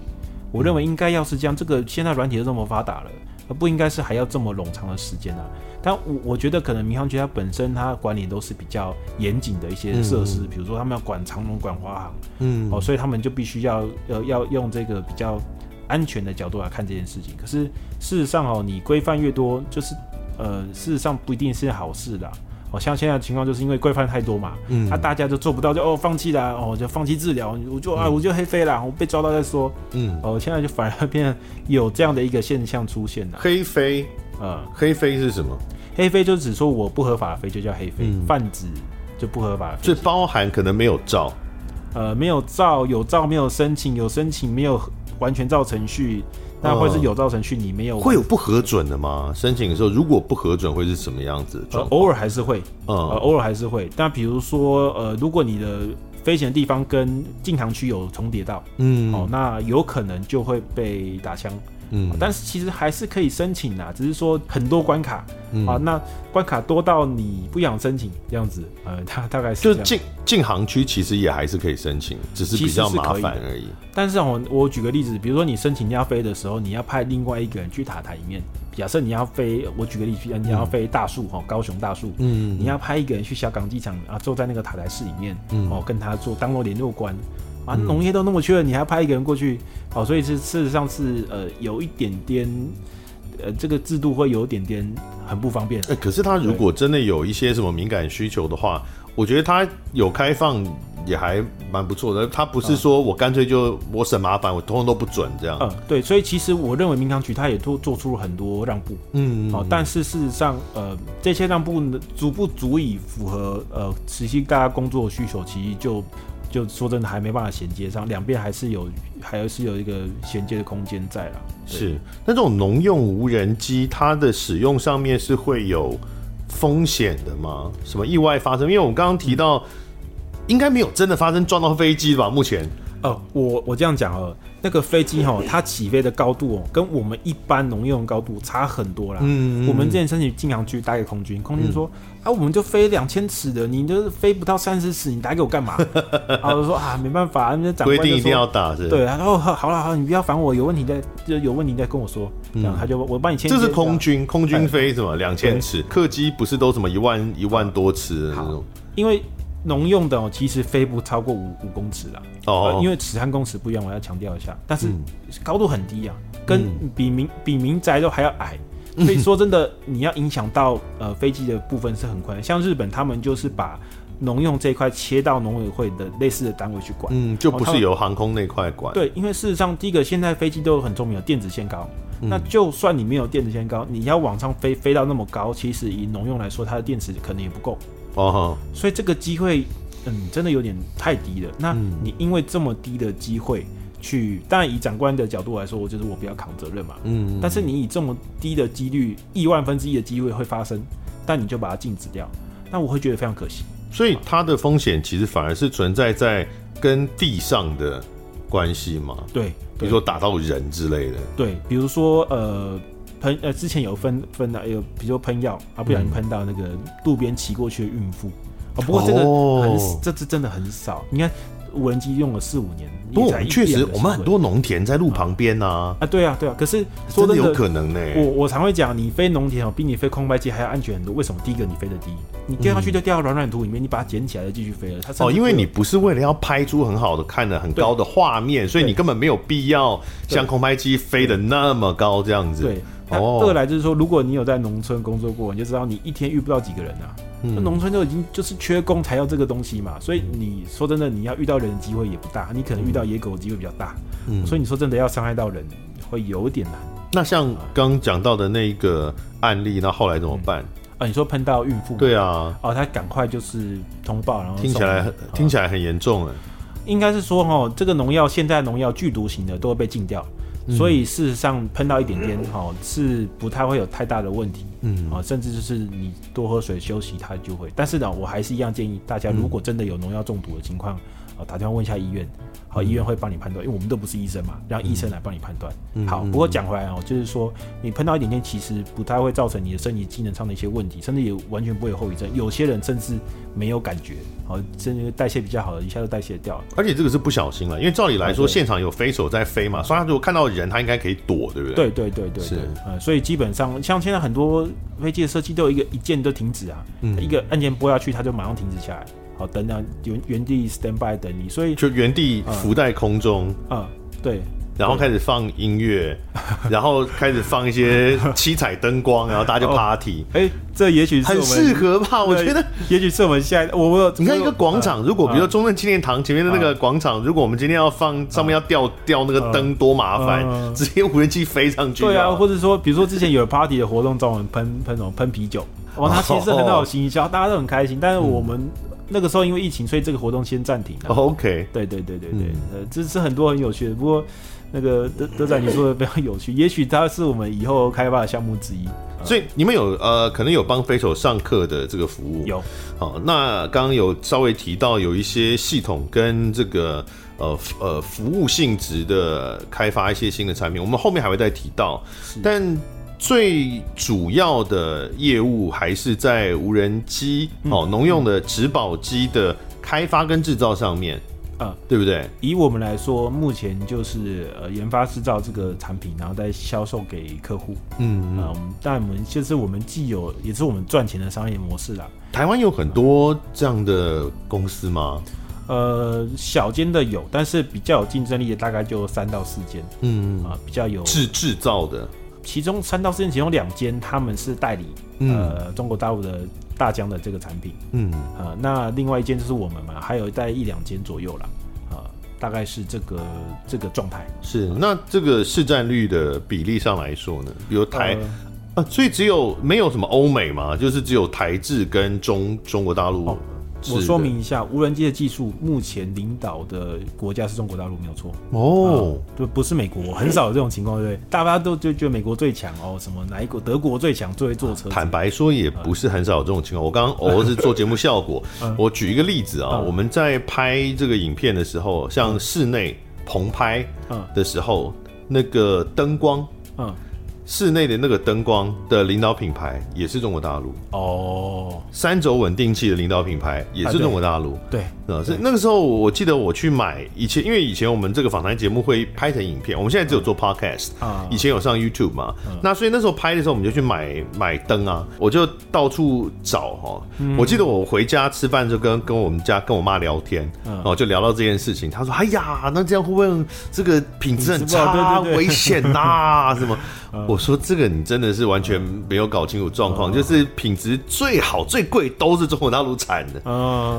Speaker 2: 我认为应该要是这样，这个现在软体都这么发达了，而不应该是还要这么冗长的时间啊。但我我觉得可能民航局它本身它管理都是比较严谨的一些设施，比如说他们要管长龙、管华航，嗯，哦，所以他们就必须要要要用这个比较安全的角度来看这件事情。可是事实上哦，你规范越多，就是呃，事实上不一定是好事的。哦，像现在的情况就是因为规范太多嘛，嗯，啊，大家就做不到，就哦放弃了，哦就放弃治疗，我就啊我就黑飞了，我被抓到再说，嗯，哦，现在就反而变成有这样的一个现象出现了。
Speaker 1: 黑飞，呃，黑飞是什么？
Speaker 2: 黑飞就只说我不合法飞就叫黑飞，泛指就不合法飞。
Speaker 1: 所以包含可能没有照，
Speaker 2: 呃，没有照，有照没有申请，有申请没有完全照程序，那或是有照程序你没有。
Speaker 1: 会有不核准的吗？申请的时候如果不核准会是什么样子？
Speaker 2: 呃，偶尔还是会，呃，偶尔还是会。但比如说，呃，如果你的飞行的地方跟禁航区有重叠到，嗯，哦，那有可能就会被打枪。嗯，但是其实还是可以申请啦，只是说很多关卡、嗯、啊，那关卡多到你不想申请这样子，呃，大大概是
Speaker 1: 就禁禁航区其实也还是可以申请，只是比较麻烦而已。
Speaker 2: 但是我我举个例子，比如说你申请要飞的时候，你要派另外一个人去塔台里面。假设你要飞，我举个例子，你要飞大树哈，高雄大树，嗯，你要派一个人去小港机场啊，坐在那个塔台室里面，嗯，哦，跟他做当做联络官。啊，农业都那么缺了，你还派一个人过去？哦，所以是事实上是呃有一点点，呃这个制度会有一点点很不方便。
Speaker 1: 哎、欸，可是他如果真的有一些什么敏感需求的话，我觉得他有开放也还蛮不错的。他不是说我干脆就我省麻烦，我通通都不准这样。
Speaker 2: 嗯，对，所以其实我认为民航局他也做做出了很多让步。嗯，哦，但是事实上，呃，这些让步足不足以符合呃实际大家工作需求，其实就。就说真的，还没办法衔接上，两边还是有，还是有一个衔接的空间在啦。
Speaker 1: 是，那这种农用无人机，它的使用上面是会有风险的吗？什么意外发生？因为我们刚刚提到，应该没有真的发生撞到飞机吧？目前。
Speaker 2: 哦，我我这样讲哦，那个飞机哈，它起飞的高度哦，跟我们一般农用高度差很多啦。嗯，嗯，我们之前申请禁航区打给空军，空军说、嗯、啊，我们就飞两千尺的，你就是飞不到三十尺，你打给我干嘛？然后我就说啊，没办法，那长官规
Speaker 1: 定一定要打是。
Speaker 2: 对，然后好了好了，你不要烦我，有问题再就有问题再跟我说。这样他就我帮你签。
Speaker 1: 这是空军，空军飞什么两千尺，客机不是都什么一万一万多尺的那种？
Speaker 2: 因为。农用的哦，其实飞不超过五五公尺啦。哦，呃，因为尺和公尺不一样，我要强调一下。但是高度很低啊，跟比民比民宅都还要矮。所以说真的，你要影响到呃飞机的部分是很困难。像日本，他们就是把农用这一块切到农委会的类似的单位去管。
Speaker 1: 嗯，就不是由航空那块管。
Speaker 2: 对，因为事实上，第一个现在飞机都有很聪明的电子限高。那就算你没有电子限高，你要往上飞飞到那么高，其实以农用来说，它的电池可能也不够。哦，所以这个机会，嗯，真的有点太低了。那你因为这么低的机会去，当然以长官的角度来说，我就是我不要扛责任嘛。嗯，但是你以这么低的几率，亿万分之一的机会会发生，但你就把它禁止掉，那我会觉得非常可惜。
Speaker 1: 所以它的风险其实反而是存在在跟地上的关系嘛。
Speaker 2: 对，
Speaker 1: 比如说打到人之类的。
Speaker 2: 对，比如说呃。喷呃，之前有分分的，有比如说喷药啊，不小心喷到那个路边骑过去的孕妇啊。不过这个很，哦、这次真的很少。你看无人机用了四五年，
Speaker 1: 不过确实我们很多农田在路旁边啊。
Speaker 2: 啊，对啊，对啊。可是说真的，
Speaker 1: 有可能呢。
Speaker 2: 我我常会讲，你飞农田哦，比你飞空拍机还要安全很多。为什么？第一个你飞得低，你掉下去就掉到软软土里面，你把它捡起来就继续飞了。它
Speaker 1: 哦，因为你不是为了要拍出很好的、看的很高的画面，所以你根本没有必要像空拍机飞得那么高这样子。
Speaker 2: 对。那二来就是说，如果你有在农村工作过，你就知道你一天遇不到几个人啊。那农、嗯、村就已经就是缺工才要这个东西嘛，所以你说真的，你要遇到人的机会也不大，你可能遇到野狗的机会比较大。嗯，所以你说真的要伤害到人，会有点难。
Speaker 1: 那像刚讲到的那一个案例，那后来怎么办？嗯、
Speaker 2: 啊，你说碰到孕妇？
Speaker 1: 对啊。
Speaker 2: 哦，他赶快就是通报，然后
Speaker 1: 听起来很听起来很严重哎。
Speaker 2: 应该是说哦，这个农药现在农药剧毒型的都会被禁掉。所以事实上喷到一点点哈是不太会有太大的问题，嗯啊，甚至就是你多喝水休息它就会。但是呢，我还是一样建议大家，如果真的有农药中毒的情况，啊，打电话问一下医院。好，医院会帮你判断，因为我们都不是医生嘛，让医生来帮你判断。嗯、好，不过讲回来哦，就是说你碰到一点点，其实不太会造成你的身体机能上的一些问题，甚至也完全不会有后遗症。有些人甚至没有感觉，好，甚至代谢比较好的，一下就代谢掉了。
Speaker 1: 而且这个是不小心了，因为照理来说，现场有飞手在飞嘛，所以他如果看到人，他应该可以躲，对不对？
Speaker 2: 对对对对，是。呃，所以基本上像现在很多飞机的设计都有一个一键都停止啊，嗯、一个按键拨下去，它就马上停止下来。好，等等，原原地 stand by 等你，所以
Speaker 1: 就原地浮在空中，
Speaker 2: 嗯，嗯，对，
Speaker 1: 然后开始放音乐，然后开始放一些 七彩灯光，然后大家就 party，
Speaker 2: 哎、欸，这也许
Speaker 1: 很适合吧？我觉得，
Speaker 2: 也许是我们现在，我我
Speaker 1: 你看一个广场，如果比如说中正纪念堂前面的那个广场，如果我们今天要放上面要吊吊那个灯，多麻烦，直接无人机飞上去，
Speaker 2: 对啊，或者说，比如说之前有 party 的活动，找我们喷喷什么喷啤酒，哇，它其实很好行销，大家都很开心，但是我们。那个时候因为疫情，所以这个活动先暂停了。
Speaker 1: OK，
Speaker 2: 对对对对对，呃，这是很多很有趣的。不过那个德德仔你说的非常有趣，也许它是我们以后开发的项目之一。
Speaker 1: 所以你们有呃，可能有帮飞手上课的这个服务。
Speaker 2: 有。
Speaker 1: 好，那刚刚有稍微提到有一些系统跟这个呃呃服务性质的开发一些新的产品，我们后面还会再提到。但最主要的业务还是在无人机哦，农用的植保机的开发跟制造上面，啊，对不对？
Speaker 2: 以我们来说，目前就是呃研发制造这个产品，然后再销售给客户。嗯嗯，但我们就是我们既有，也是我们赚钱的商业模式啦。
Speaker 1: 台湾有很多这样的公司吗？
Speaker 2: 呃，小间的有，但是比较有竞争力的大概就三到四间。嗯啊，比较有
Speaker 1: 制制造的。
Speaker 2: 其中三到四间，其中两间他们是代理，嗯、呃，中国大陆的大疆的这个产品，嗯，呃，那另外一间就是我们嘛，还有大概一两间左右啦，呃，大概是这个这个状态。是，
Speaker 1: 那这个市占率的比例上来说呢，比如台，呃、啊，所以只有没有什么欧美嘛，就是只有台制跟中中国大陆。哦
Speaker 2: 我说明一下，无人机的技术目前领导的国家是中国大陆，没有错
Speaker 1: 哦，
Speaker 2: 对，不是美国，很少有这种情况，对不对？大家都就觉得美国最强哦，什么哪一国？德国最强，最会坐车。
Speaker 1: 坦白说，也不是很少有这种情况。我刚刚偶尔是做节目效果，我举一个例子啊，我们在拍这个影片的时候，像室内棚拍的时候，那个灯光，嗯。室内的那个灯光的领导品牌也是中国大陆哦，三轴稳定器的领导品牌也是中国大陆。
Speaker 2: 对，
Speaker 1: 呃，是那个时候我记得我去买以前，因为以前我们这个访谈节目会拍成影片，我们现在只有做 podcast 啊，以前有上 YouTube 嘛，那所以那时候拍的时候我们就去买买灯啊，我就到处找哈。我记得我回家吃饭就跟跟我们家跟我妈聊天，哦，就聊到这件事情，她说：“哎呀，那这样会不会这个品质很差，危险呐？什么？” 我说这个你真的是完全没有搞清楚状况，就是品质最好最贵都是中国大陆产的，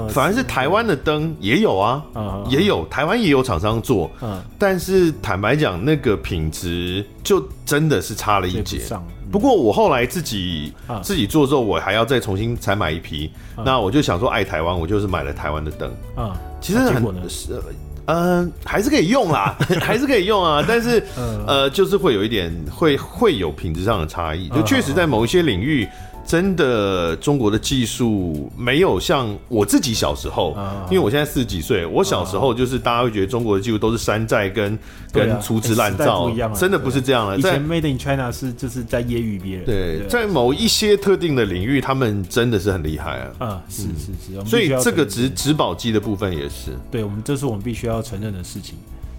Speaker 1: 反而是台湾的灯也有啊，也有台湾也有厂商做，但是坦白讲那个品质就真的是差了一截。不过我后来自己自己做之后，我还要再重新采买一批，那我就想说爱台湾，我就是买了台湾的灯。啊，其实很是。嗯、呃，还是可以用啦，还是可以用啊，但是呃，就是会有一点会会有品质上的差异，就确实在某一些领域。真的，中国的技术没有像我自己小时候，因为我现在四十几岁，我小时候就是大家会觉得中国的技术都是山寨跟跟粗制滥造，真的不是这样的。
Speaker 2: 以前 Made in China 是就是在揶揄别人。
Speaker 1: 对，在某一些特定的领域，他们真的是很厉害啊。
Speaker 2: 啊，是是是。
Speaker 1: 所以这个植植保机的部分也是。
Speaker 2: 对，我们这是我们必须要承认的事情。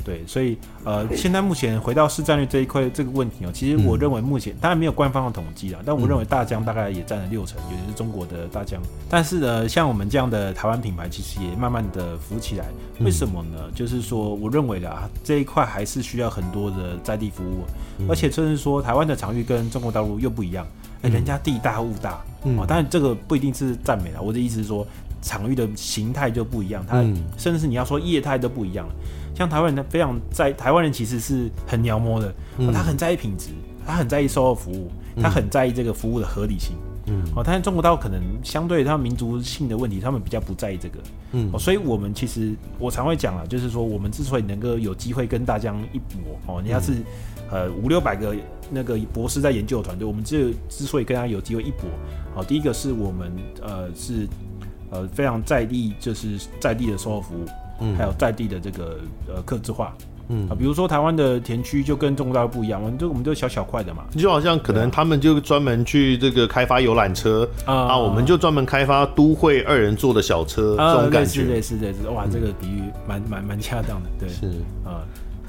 Speaker 2: 对，所以呃，现在目前回到市占率这一块这个问题哦，其实我认为目前当然没有官方的统计啦，但我认为大疆大概也占了六成，尤其是中国的大疆。但是呢，像我们这样的台湾品牌，其实也慢慢的浮起来。为什么呢？就是说，我认为啦，这一块还是需要很多的在地服务，而且甚至说台湾的场域跟中国大陆又不一样，哎，人家地大物大，哦，当然这个不一定是赞美啦，我的意思是说，场域的形态就不一样，它甚至是你要说业态都不一样了。像台湾人，他非常在台湾人其实是很鸟摸的，他很在意品质，他很在意售后服务，他很在意这个服务的合理性。嗯，哦，但是中国大陆可能相对他们民族性的问题，他们比较不在意这个。嗯，所以我们其实我常会讲啊，就是说我们之所以能够有机会跟大疆一搏，哦，人家是呃五六百个那个博士在研究的团队，我们之之所以跟他有机会一搏，哦，第一个是我们呃是呃非常在地就是在地的售后服务。嗯，还有在地的这个呃客制化。嗯。啊，比如说台湾的田区就跟中国大陆不一样，我们就我们就小小块的嘛，
Speaker 1: 就好像可能他们就专门去这个开发游览车啊，啊，我们就专门开发都会二人座的小车，啊、这种感觉，
Speaker 2: 类似类似，哇，这个比喻蛮蛮蛮恰当的，对，
Speaker 1: 是。啊，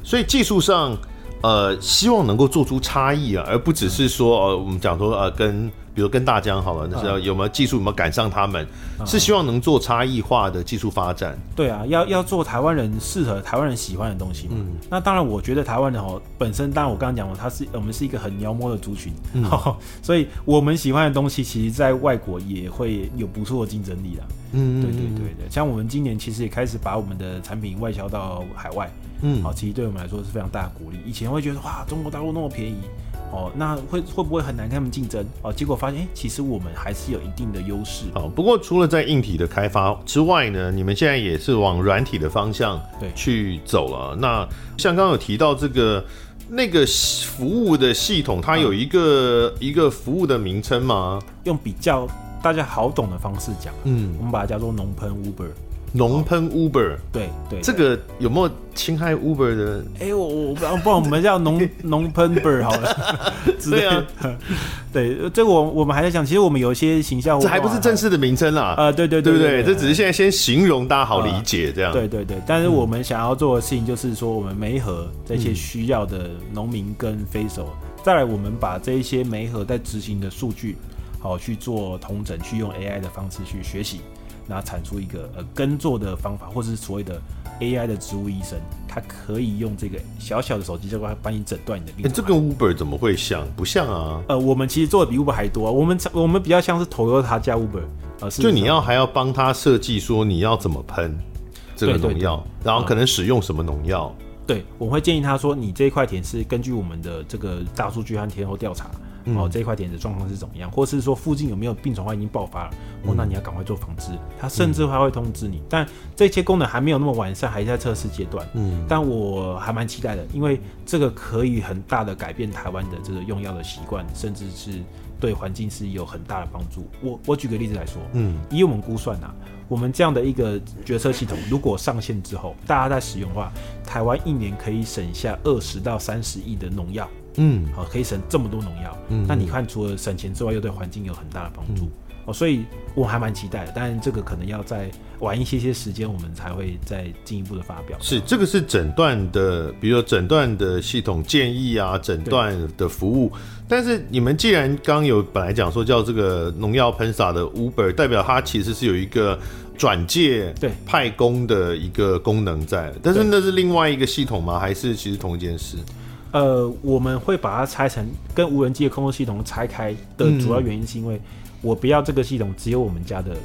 Speaker 1: 所以技术上呃，希望能够做出差异啊，而不只是说呃，我们讲说呃跟。比如跟大疆好了，那是要有没有技术有没有赶上他们？是希望能做差异化的技术发展。
Speaker 2: 对啊，要要做台湾人适合台湾人喜欢的东西嘛。嗯。那当然，我觉得台湾人哦，本身当然我刚刚讲了，他是我们是一个很妖魔的族群，嗯，所以我们喜欢的东西，其实在外国也会有不错的竞争力啦。嗯，对对对对，像我们今年其实也开始把我们的产品外销到海外。嗯。好，其实对我们来说是非常大的鼓励。以前会觉得哇，中国大陆那么便宜。哦，那会会不会很难跟他们竞争？哦，结果发现，哎、欸，其实我们还是有一定的优势。
Speaker 1: 哦，不过除了在硬体的开发之外呢，你们现在也是往软体的方向对去走了。那像刚刚有提到这个那个服务的系统，它有一个、嗯、一个服务的名称吗？
Speaker 2: 用比较大家好懂的方式讲，嗯，我们把它叫做农喷 Uber。
Speaker 1: 农喷 Uber，
Speaker 2: 对对，
Speaker 1: 这个有没有侵害 Uber 的？
Speaker 2: 哎、欸，我我不不，我们叫农 农喷 Uber 好了。
Speaker 1: 对啊，
Speaker 2: 对，这个我我们还在想，其实我们有一些形象，
Speaker 1: 这还不是正式的名称啦。
Speaker 2: 啊，对对对对，
Speaker 1: 这只是现在先形容，大家好理解这样。
Speaker 2: 对对对，但是我们想要做的事情就是说，我们媒合这些需要的农民跟飞手，再来我们把这一些媒合在执行的数据，好去做同整，去用 AI 的方式去学习。然后产出一个呃耕作的方法，或者是所谓的 AI 的植物医生，他可以用这个小小的手机就帮帮你诊断你的病。
Speaker 1: 欸，这跟 Uber 怎么会像？不像啊。
Speaker 2: 呃，我们其实做的比 Uber 还多啊。我们我们比较像是 Toyota 加 Uber，呃，
Speaker 1: 就你要还要帮他设计说你要怎么喷这个农药，然后可能使用什么农药。
Speaker 2: 对，我会建议他说，你这一块田是根据我们的这个大数据和天候调查。哦，这一块点的状况是怎么样，或是说附近有没有病虫害已经爆发了？哦，那你要赶快做防治。它甚至还会通知你，但这些功能还没有那么完善，还在测试阶段。嗯，但我还蛮期待的，因为这个可以很大的改变台湾的这个用药的习惯，甚至是对环境是有很大的帮助。我我举个例子来说，嗯，以我们估算啊，我们这样的一个决策系统，如果上线之后，大家在使用的话，台湾一年可以省下二十到三十亿的农药。嗯，好，可以省这么多农药。嗯，那你看，除了省钱之外，又对环境有很大的帮助。嗯、哦，所以我还蛮期待的。但这个可能要再晚一些些时间，我们才会再进一步的发表。
Speaker 1: 是，这个是诊断的，比如说诊断的系统建议啊，诊断的服务。但是你们既然刚有本来讲说叫这个农药喷洒的 Uber，代表它其实是有一个转介、对派工的一个功能在。但是那是另外一个系统吗？还是其实同一件事？
Speaker 2: 呃，我们会把它拆成跟无人机的控制系统拆开的主要原因，是因为我不要这个系统只有我们家的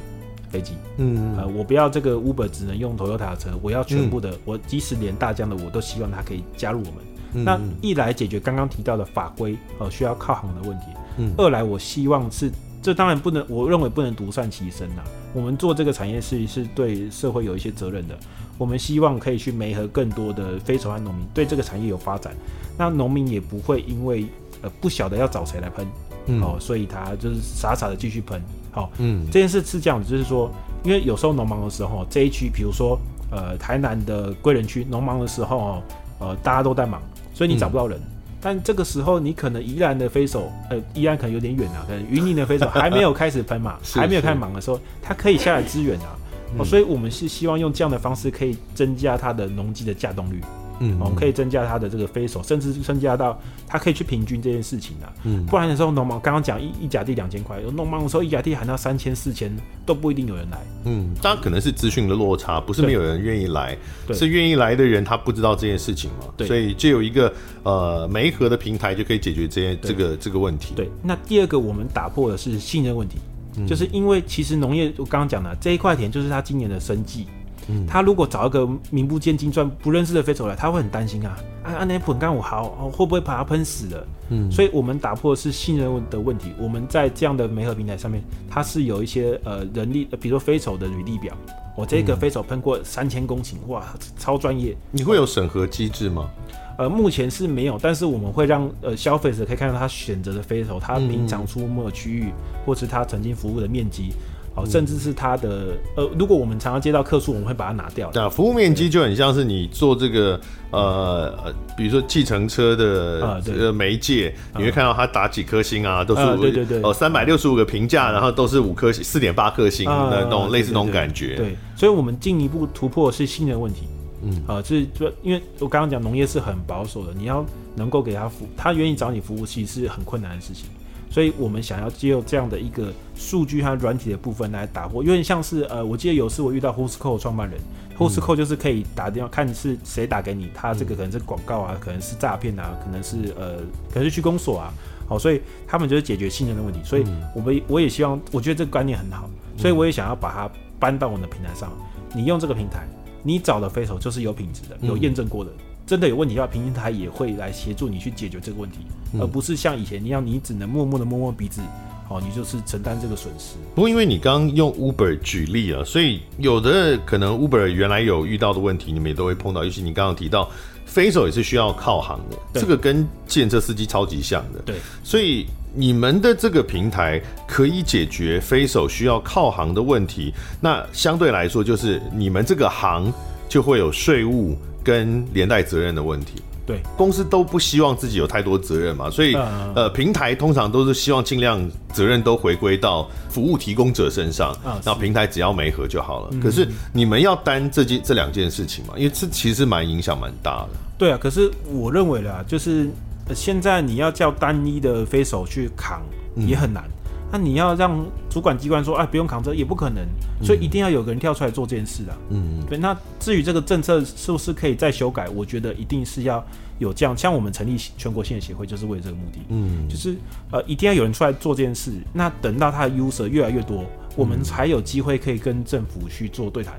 Speaker 2: 飞机，嗯，呃，我不要这个 Uber 只能用 Toyota 的车，我要全部的，嗯、我即使连大疆的，我都希望它可以加入我们。嗯、那一来解决刚刚提到的法规呃需要靠航的问题，嗯，二来我希望是，这当然不能，我认为不能独善其身呐。我们做这个产业是是对社会有一些责任的，我们希望可以去媒合更多的非手和农民，对这个产业有发展。那农民也不会因为呃不晓得要找谁来喷，嗯、哦，所以他就是傻傻的继续喷，好、哦，嗯，这件事是这样子，就是说，因为有时候农忙的时候，这一区，比如说呃台南的归仁区农忙的时候哦，呃大家都在忙，所以你找不到人。嗯、但这个时候你可能宜兰的飞手，呃宜兰可能有点远啊，可能云林的飞手还没有开始喷嘛，还没有开始忙的时候，他可以下来支援啊，哦，所以我们是希望用这样的方式可以增加它的农机的架动率。嗯，我们可以增加它的这个飞手，甚至增加到他可以去平均这件事情啊。嗯，不然的时候农忙刚刚讲一一甲地两千块，农忙的时候一甲地喊到三千四千都不一定有人来。嗯，
Speaker 1: 当然可能是资讯的落差，不是没有人愿意来，是愿意来的人他不知道这件事情嘛。对，所以就有一个呃媒合的平台就可以解决这些这个这个问题。
Speaker 2: 对，那第二个我们打破的是信任问题，嗯、就是因为其实农业我刚刚讲的这一块田就是他今年的生计。嗯、他如果找一个名不见经传、不认识的飞手来，他会很担心啊！啊啊，那喷干我好，会不会把他喷死了？嗯，所以我们打破的是信任的问题。我们在这样的媒合平台上面，它是有一些呃人力，比如说飞手的履历表。我这个飞手喷过三千公顷，哇，超专业。
Speaker 1: 你会有审核机制吗？
Speaker 2: 呃，目前是没有，但是我们会让呃消费者可以看到他选择的飞手，他平常出没的区域，或是他曾经服务的面积。哦，甚至是它的呃，如果我们常常接到客诉，我们会把它拿掉。
Speaker 1: 那服务面积就很像是你做这个呃，比如说计程车的这个媒介，你会看到它打几颗星啊，都是
Speaker 2: 对对对，
Speaker 1: 哦，三百六十五个评价，然后都是五颗星，四点八颗星的那种类似那种感觉。
Speaker 2: 对，所以我们进一步突破是信任问题。嗯，啊，是就因为我刚刚讲农业是很保守的，你要能够给他服，他愿意找你服务，其实是很困难的事情。所以我们想要借由这样的一个数据和软体的部分来打破，有点像是呃，我记得有次我遇到 Whoscall 创办人，Whoscall 就是可以打电话看是谁打给你，他这个可能是广告啊，可能是诈骗啊，可能是呃，可能是去公所啊，好，所以他们就是解决信任的问题。所以我们我也希望，我觉得这个观念很好，所以我也想要把它搬到我们的平台上。你用这个平台，你找的飞手就是有品质的，有验证过的。真的有问题的话，平台也会来协助你去解决这个问题，嗯、而不是像以前一样，你只能默默的摸摸鼻子，好，你就是承担这个损失。
Speaker 1: 不过因为你刚刚用 Uber 举例啊，所以有的可能 Uber 原来有遇到的问题，你们也都会碰到。尤其你刚刚提到飞手也是需要靠航的，对这个跟建设司机超级像的。
Speaker 2: 对，
Speaker 1: 所以你们的这个平台可以解决飞手需要靠航的问题，那相对来说就是你们这个行就会有税务。跟连带责任的问题，
Speaker 2: 对
Speaker 1: 公司都不希望自己有太多责任嘛，所以呃，平台通常都是希望尽量责任都回归到服务提供者身上，那平台只要没合就好了。可是你们要担这件这两件事情嘛，因为这其实蛮影响蛮大的。
Speaker 2: 对啊，可是我认为啦，就是现在你要叫单一的飞手去扛也很难。那你要让主管机关说，哎，不用扛车也不可能，所以一定要有个人跳出来做这件事啊。嗯，对。那至于这个政策是不是可以再修改，我觉得一定是要有这样。像我们成立全国性的协会，就是为了这个目的。嗯，就是呃，一定要有人出来做这件事。那等到他的 user 越来越多，我们才有机会可以跟政府去做对谈。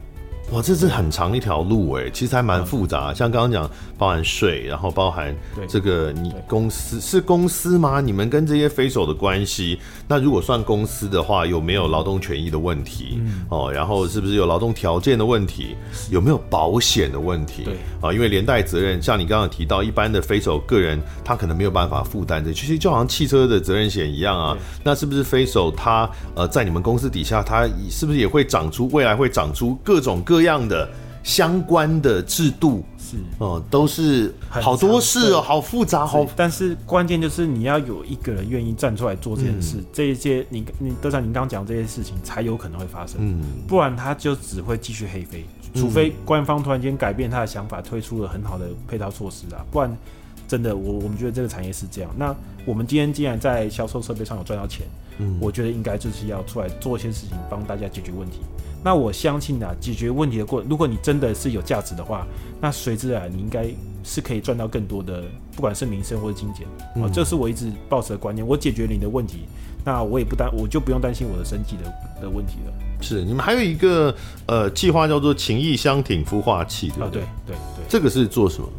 Speaker 1: 哇，这是很长一条路哎，其实还蛮复杂。像刚刚讲，包含税，然后包含这个你公司是公司吗？你们跟这些飞手的关系？那如果算公司的话，有没有劳动权益的问题？哦，然后是不是有劳动条件的问题？有没有保险的问题？对啊，因为连带责任，像你刚刚提到，一般的飞手个人他可能没有办法负担这，其实就好像汽车的责任险一样啊。那是不是飞手他呃在你们公司底下，他是不是也会长出未来会长出各种各？各样的相关的制度是哦，都是好多事哦，好复杂，好。
Speaker 2: 但是关键就是你要有一个人愿意站出来做这件事，这一些你你德善，您刚刚讲这些事情才有可能会发生，嗯，不然他就只会继续黑飞，除非官方突然间改变他的想法，推出了很好的配套措施啊，不然真的我我们觉得这个产业是这样。那我们今天既然在销售设备上有赚到钱，嗯，我觉得应该就是要出来做一些事情，帮大家解决问题。那我相信啊，解决问题的过程，如果你真的是有价值的话，那随之而来你应该是可以赚到更多的，不管是名声或者金钱。哦、嗯，这是我一直抱持的观念。我解决你的问题，那我也不担，我就不用担心我的生计的的问题了。
Speaker 1: 是，你们还有一个呃计划叫做“情谊相挺孵化器”对不对？
Speaker 2: 对对对，
Speaker 1: 这个是做什么？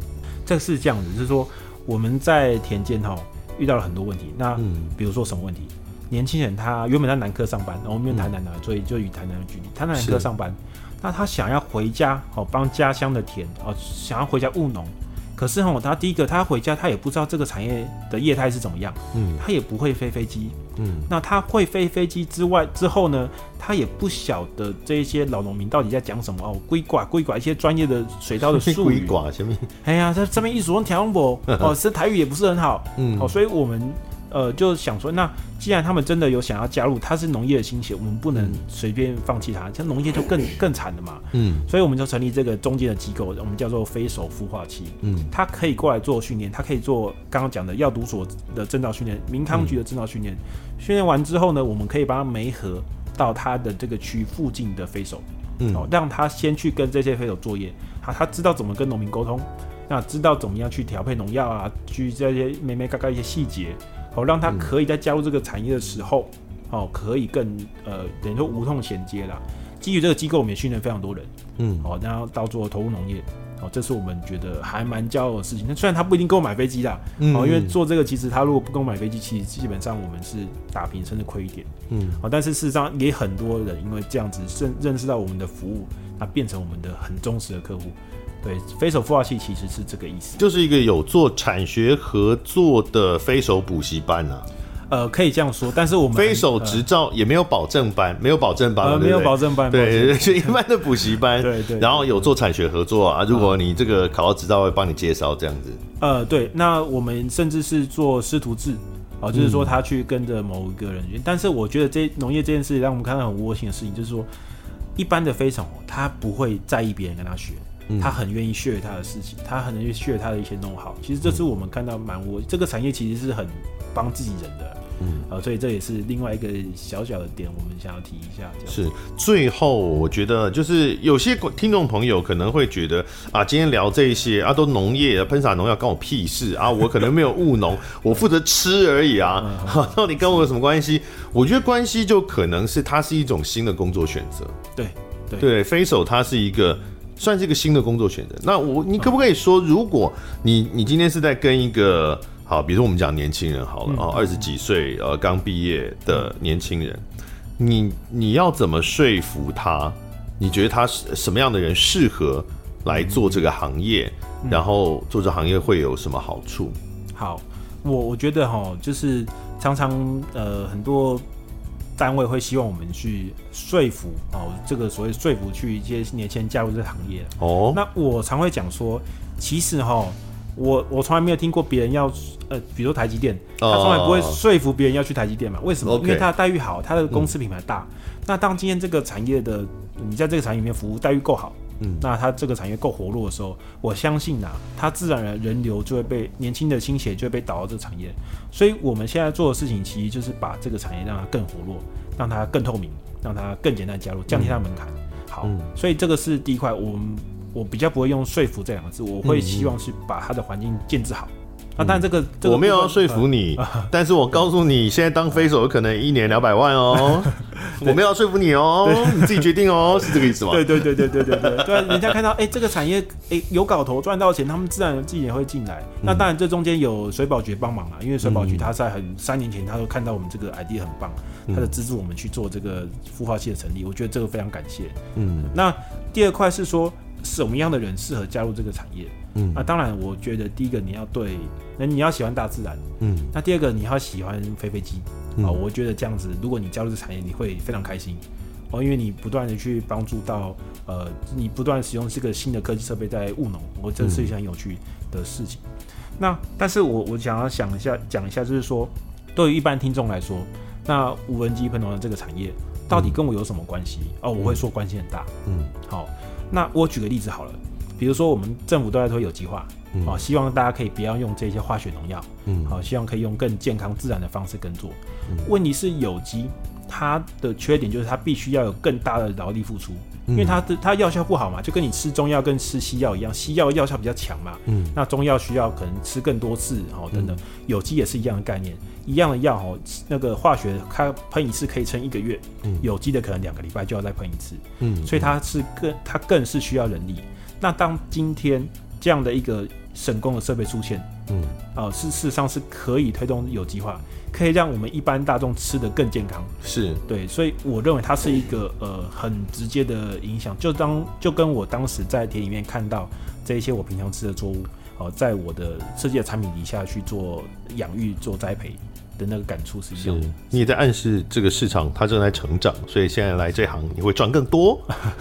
Speaker 2: 这个是这样子，就是说我们在田间哈遇到了很多问题。那比如说什么问题？嗯年轻人他原本在南科上班，然后我们用台南的，所以就以台南的举例，他在南科上班，那他想要回家哦，帮家乡的田哦，想要回家务农，可是哈，他第一个他回家他也不知道这个产业的业态是怎么样，嗯，他也不会飞飞机，嗯，那他会飞飞机之外之后呢，他也不晓得这一些老农民到底在讲什么哦，规寡规寡一些专业的水稻的 术语，规寡什么？哎呀，这这边一说条龙博哦，是台语也不是很好，嗯，哦，所以我们。呃，就想说，那既然他们真的有想要加入，他是农业的心血，我们不能随便放弃他，像农业就更更惨了嘛。嗯，所以我们就成立这个中间的机构，我们叫做飞手孵化器。嗯，他可以过来做训练，他可以做刚刚讲的药毒所的证照训练，民康局的证照训练。训练、嗯、完之后呢，我们可以把他媒合到他的这个区附近的飞手，嗯，哦，让他先去跟这些飞手作业，好，他知道怎么跟农民沟通，那知道怎么样去调配农药啊，去这些眉眉角角一些细节。哦，让他可以在加入这个产业的时候，哦，可以更呃，等于说无痛衔接啦。基于这个机构，我们也训练非常多人，嗯，哦，然后到做投入农业，哦，这是我们觉得还蛮骄傲的事情。那虽然他不一定跟我买飞机啦，嗯，哦，因为做这个其实他如果不跟我买飞机，其实基本上我们是打平甚至亏一点，嗯，哦，但是事实上也很多人因为这样子认认识到我们的服务，那变成我们的很忠实的客户。对，飞手孵化器其实是这个意思，
Speaker 1: 就是一个有做产学合作的飞手补习班啊。
Speaker 2: 呃，可以这样说，但是我们
Speaker 1: 飞手执照也没有保证班，呃、没有保证班，
Speaker 2: 呃，没有保证班，
Speaker 1: 对，就 一般的补习班，
Speaker 2: 对，对对。
Speaker 1: 然后有做产学合作啊，如果你这个考到执照，会帮你介绍这样子。
Speaker 2: 呃，对，那我们甚至是做师徒制，哦、呃，就是说他去跟着某一个人员、嗯。但是我觉得这农业这件事让我们看到很窝心的事情，就是说一般的飞手他不会在意别人跟他学。他很愿意 share 他的事情，他很愿意 share 他的一些 know how。其实这是我们看到蛮我这个产业其实是很帮自己人的，嗯，呃，所以这也是另外一个小小的点，我们想要提一下。
Speaker 1: 是最后，我觉得就是有些听众朋友可能会觉得啊，今天聊这些啊，都农业喷洒农药关我屁事啊，我可能没有务农，我负责吃而已啊，到底跟我有什么关系？我觉得关系就可能是它是一种新的工作选择。
Speaker 2: 对对
Speaker 1: 对，飞手它是一个。算是一个新的工作选择。那我，你可不可以说，如果你你今天是在跟一个好，比如说我们讲年轻人好了啊，二十几岁呃刚毕业的年轻人，你你要怎么说服他？你觉得他是什么样的人适合来做这个行业？然后做这行业会有什么好处？
Speaker 2: 好，我我觉得哈，就是常常呃很多。单位会希望我们去说服哦，这个所谓说服去一些年轻人加入这个行业哦。那我常会讲说，其实哈，我我从来没有听过别人要呃，比如说台积电，他从来不会说服别人要去台积电嘛？为什么？因为他的待遇好，他的公司品牌大。那当今天这个产业的你在这个产业里面服务待遇够好。嗯，那它这个产业够活络的时候，我相信呐、啊，它自然而然人流就会被年轻的倾斜就会被导到这个产业。所以我们现在做的事情，其实就是把这个产业让它更活络，让它更透明，让它更简单加入，降低它的门槛。好、嗯，所以这个是第一块，我们我比较不会用说服这两个字，我会希望是把它的环境建制好。啊，但这个、这个、
Speaker 1: 我没有要说服你，呃、但是我告诉你，现在当飞手有可能一年两百万哦。我没有要说服你哦，你自己决定哦，是这个意思吗？
Speaker 2: 对对对对对对对对，人家看到哎、欸，这个产业哎、欸、有搞头赚到钱，他们自然自己也会进来、嗯。那当然这中间有水保局帮忙啊，因为水保局他在很三年前他都看到我们这个 idea 很棒，他的资助我们去做这个孵化器的成立，我觉得这个非常感谢。嗯，那第二块是说什么样的人适合加入这个产业？嗯，那当然我觉得第一个你要对。那你要喜欢大自然，嗯，那第二个你要喜欢飞飞机，啊、嗯，我觉得这样子，如果你加入这产业，你会非常开心，哦，因为你不断的去帮助到，呃，你不断使用这个新的科技设备在务农，我这是一件很有趣的事情。嗯、那但是我我想要想一下，讲一下，就是说，对于一般听众来说，那无人机喷农的这个产业到底跟我有什么关系？哦，我会说关系很大，嗯，好，那我举个例子好了，比如说我们政府都在推有机化。啊、嗯，希望大家可以不要用这些化学农药。嗯，好，希望可以用更健康自然的方式耕作。嗯、问题是有机，它的缺点就是它必须要有更大的劳力付出，嗯、因为它的它药效不好嘛，就跟你吃中药跟吃西药一样，西药药效比较强嘛。嗯，那中药需要可能吃更多次，哦，等等。嗯、有机也是一样的概念，一样的药哦，那个化学它喷一次可以撑一个月，嗯，有机的可能两个礼拜就要再喷一次。嗯，所以它是更它更是需要人力。那当今天这样的一个省工的设备出现，嗯，啊，是事实上是可以推动有机化，可以让我们一般大众吃得更健康，
Speaker 1: 是。
Speaker 2: 对，所以我认为它是一个呃很直接的影响，就当就跟我当时在田里面看到这一些我平常吃的作物，哦，在我的设计的产品底下去做养育、做栽培。的那个感触是一样，
Speaker 1: 你也在暗示这个市场它正在成长，所以现在来这行你会赚更多。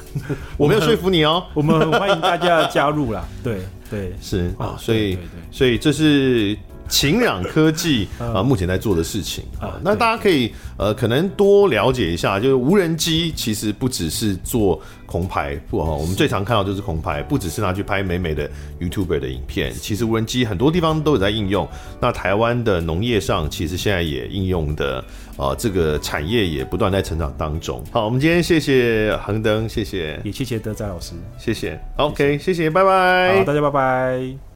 Speaker 1: 我没有说服你哦，
Speaker 2: 我们很欢迎大家加入啦。对对
Speaker 1: 是啊，所以所以这是。勤壤科技啊，目前在做的事情。啊，那大家可以呃，可能多了解一下，就是无人机其实不只是做空拍，不哈，我们最常看到就是空拍，不只是拿去拍美美的 YouTuber 的影片，其实无人机很多地方都有在应用。那台湾的农业上，其实现在也应用的啊，这个产业也不断在成长当中。好，我们今天谢谢恒登，谢谢，
Speaker 2: 也谢谢德仔老师，
Speaker 1: 谢谢，OK，谢谢，拜拜，
Speaker 2: 好，大家拜拜。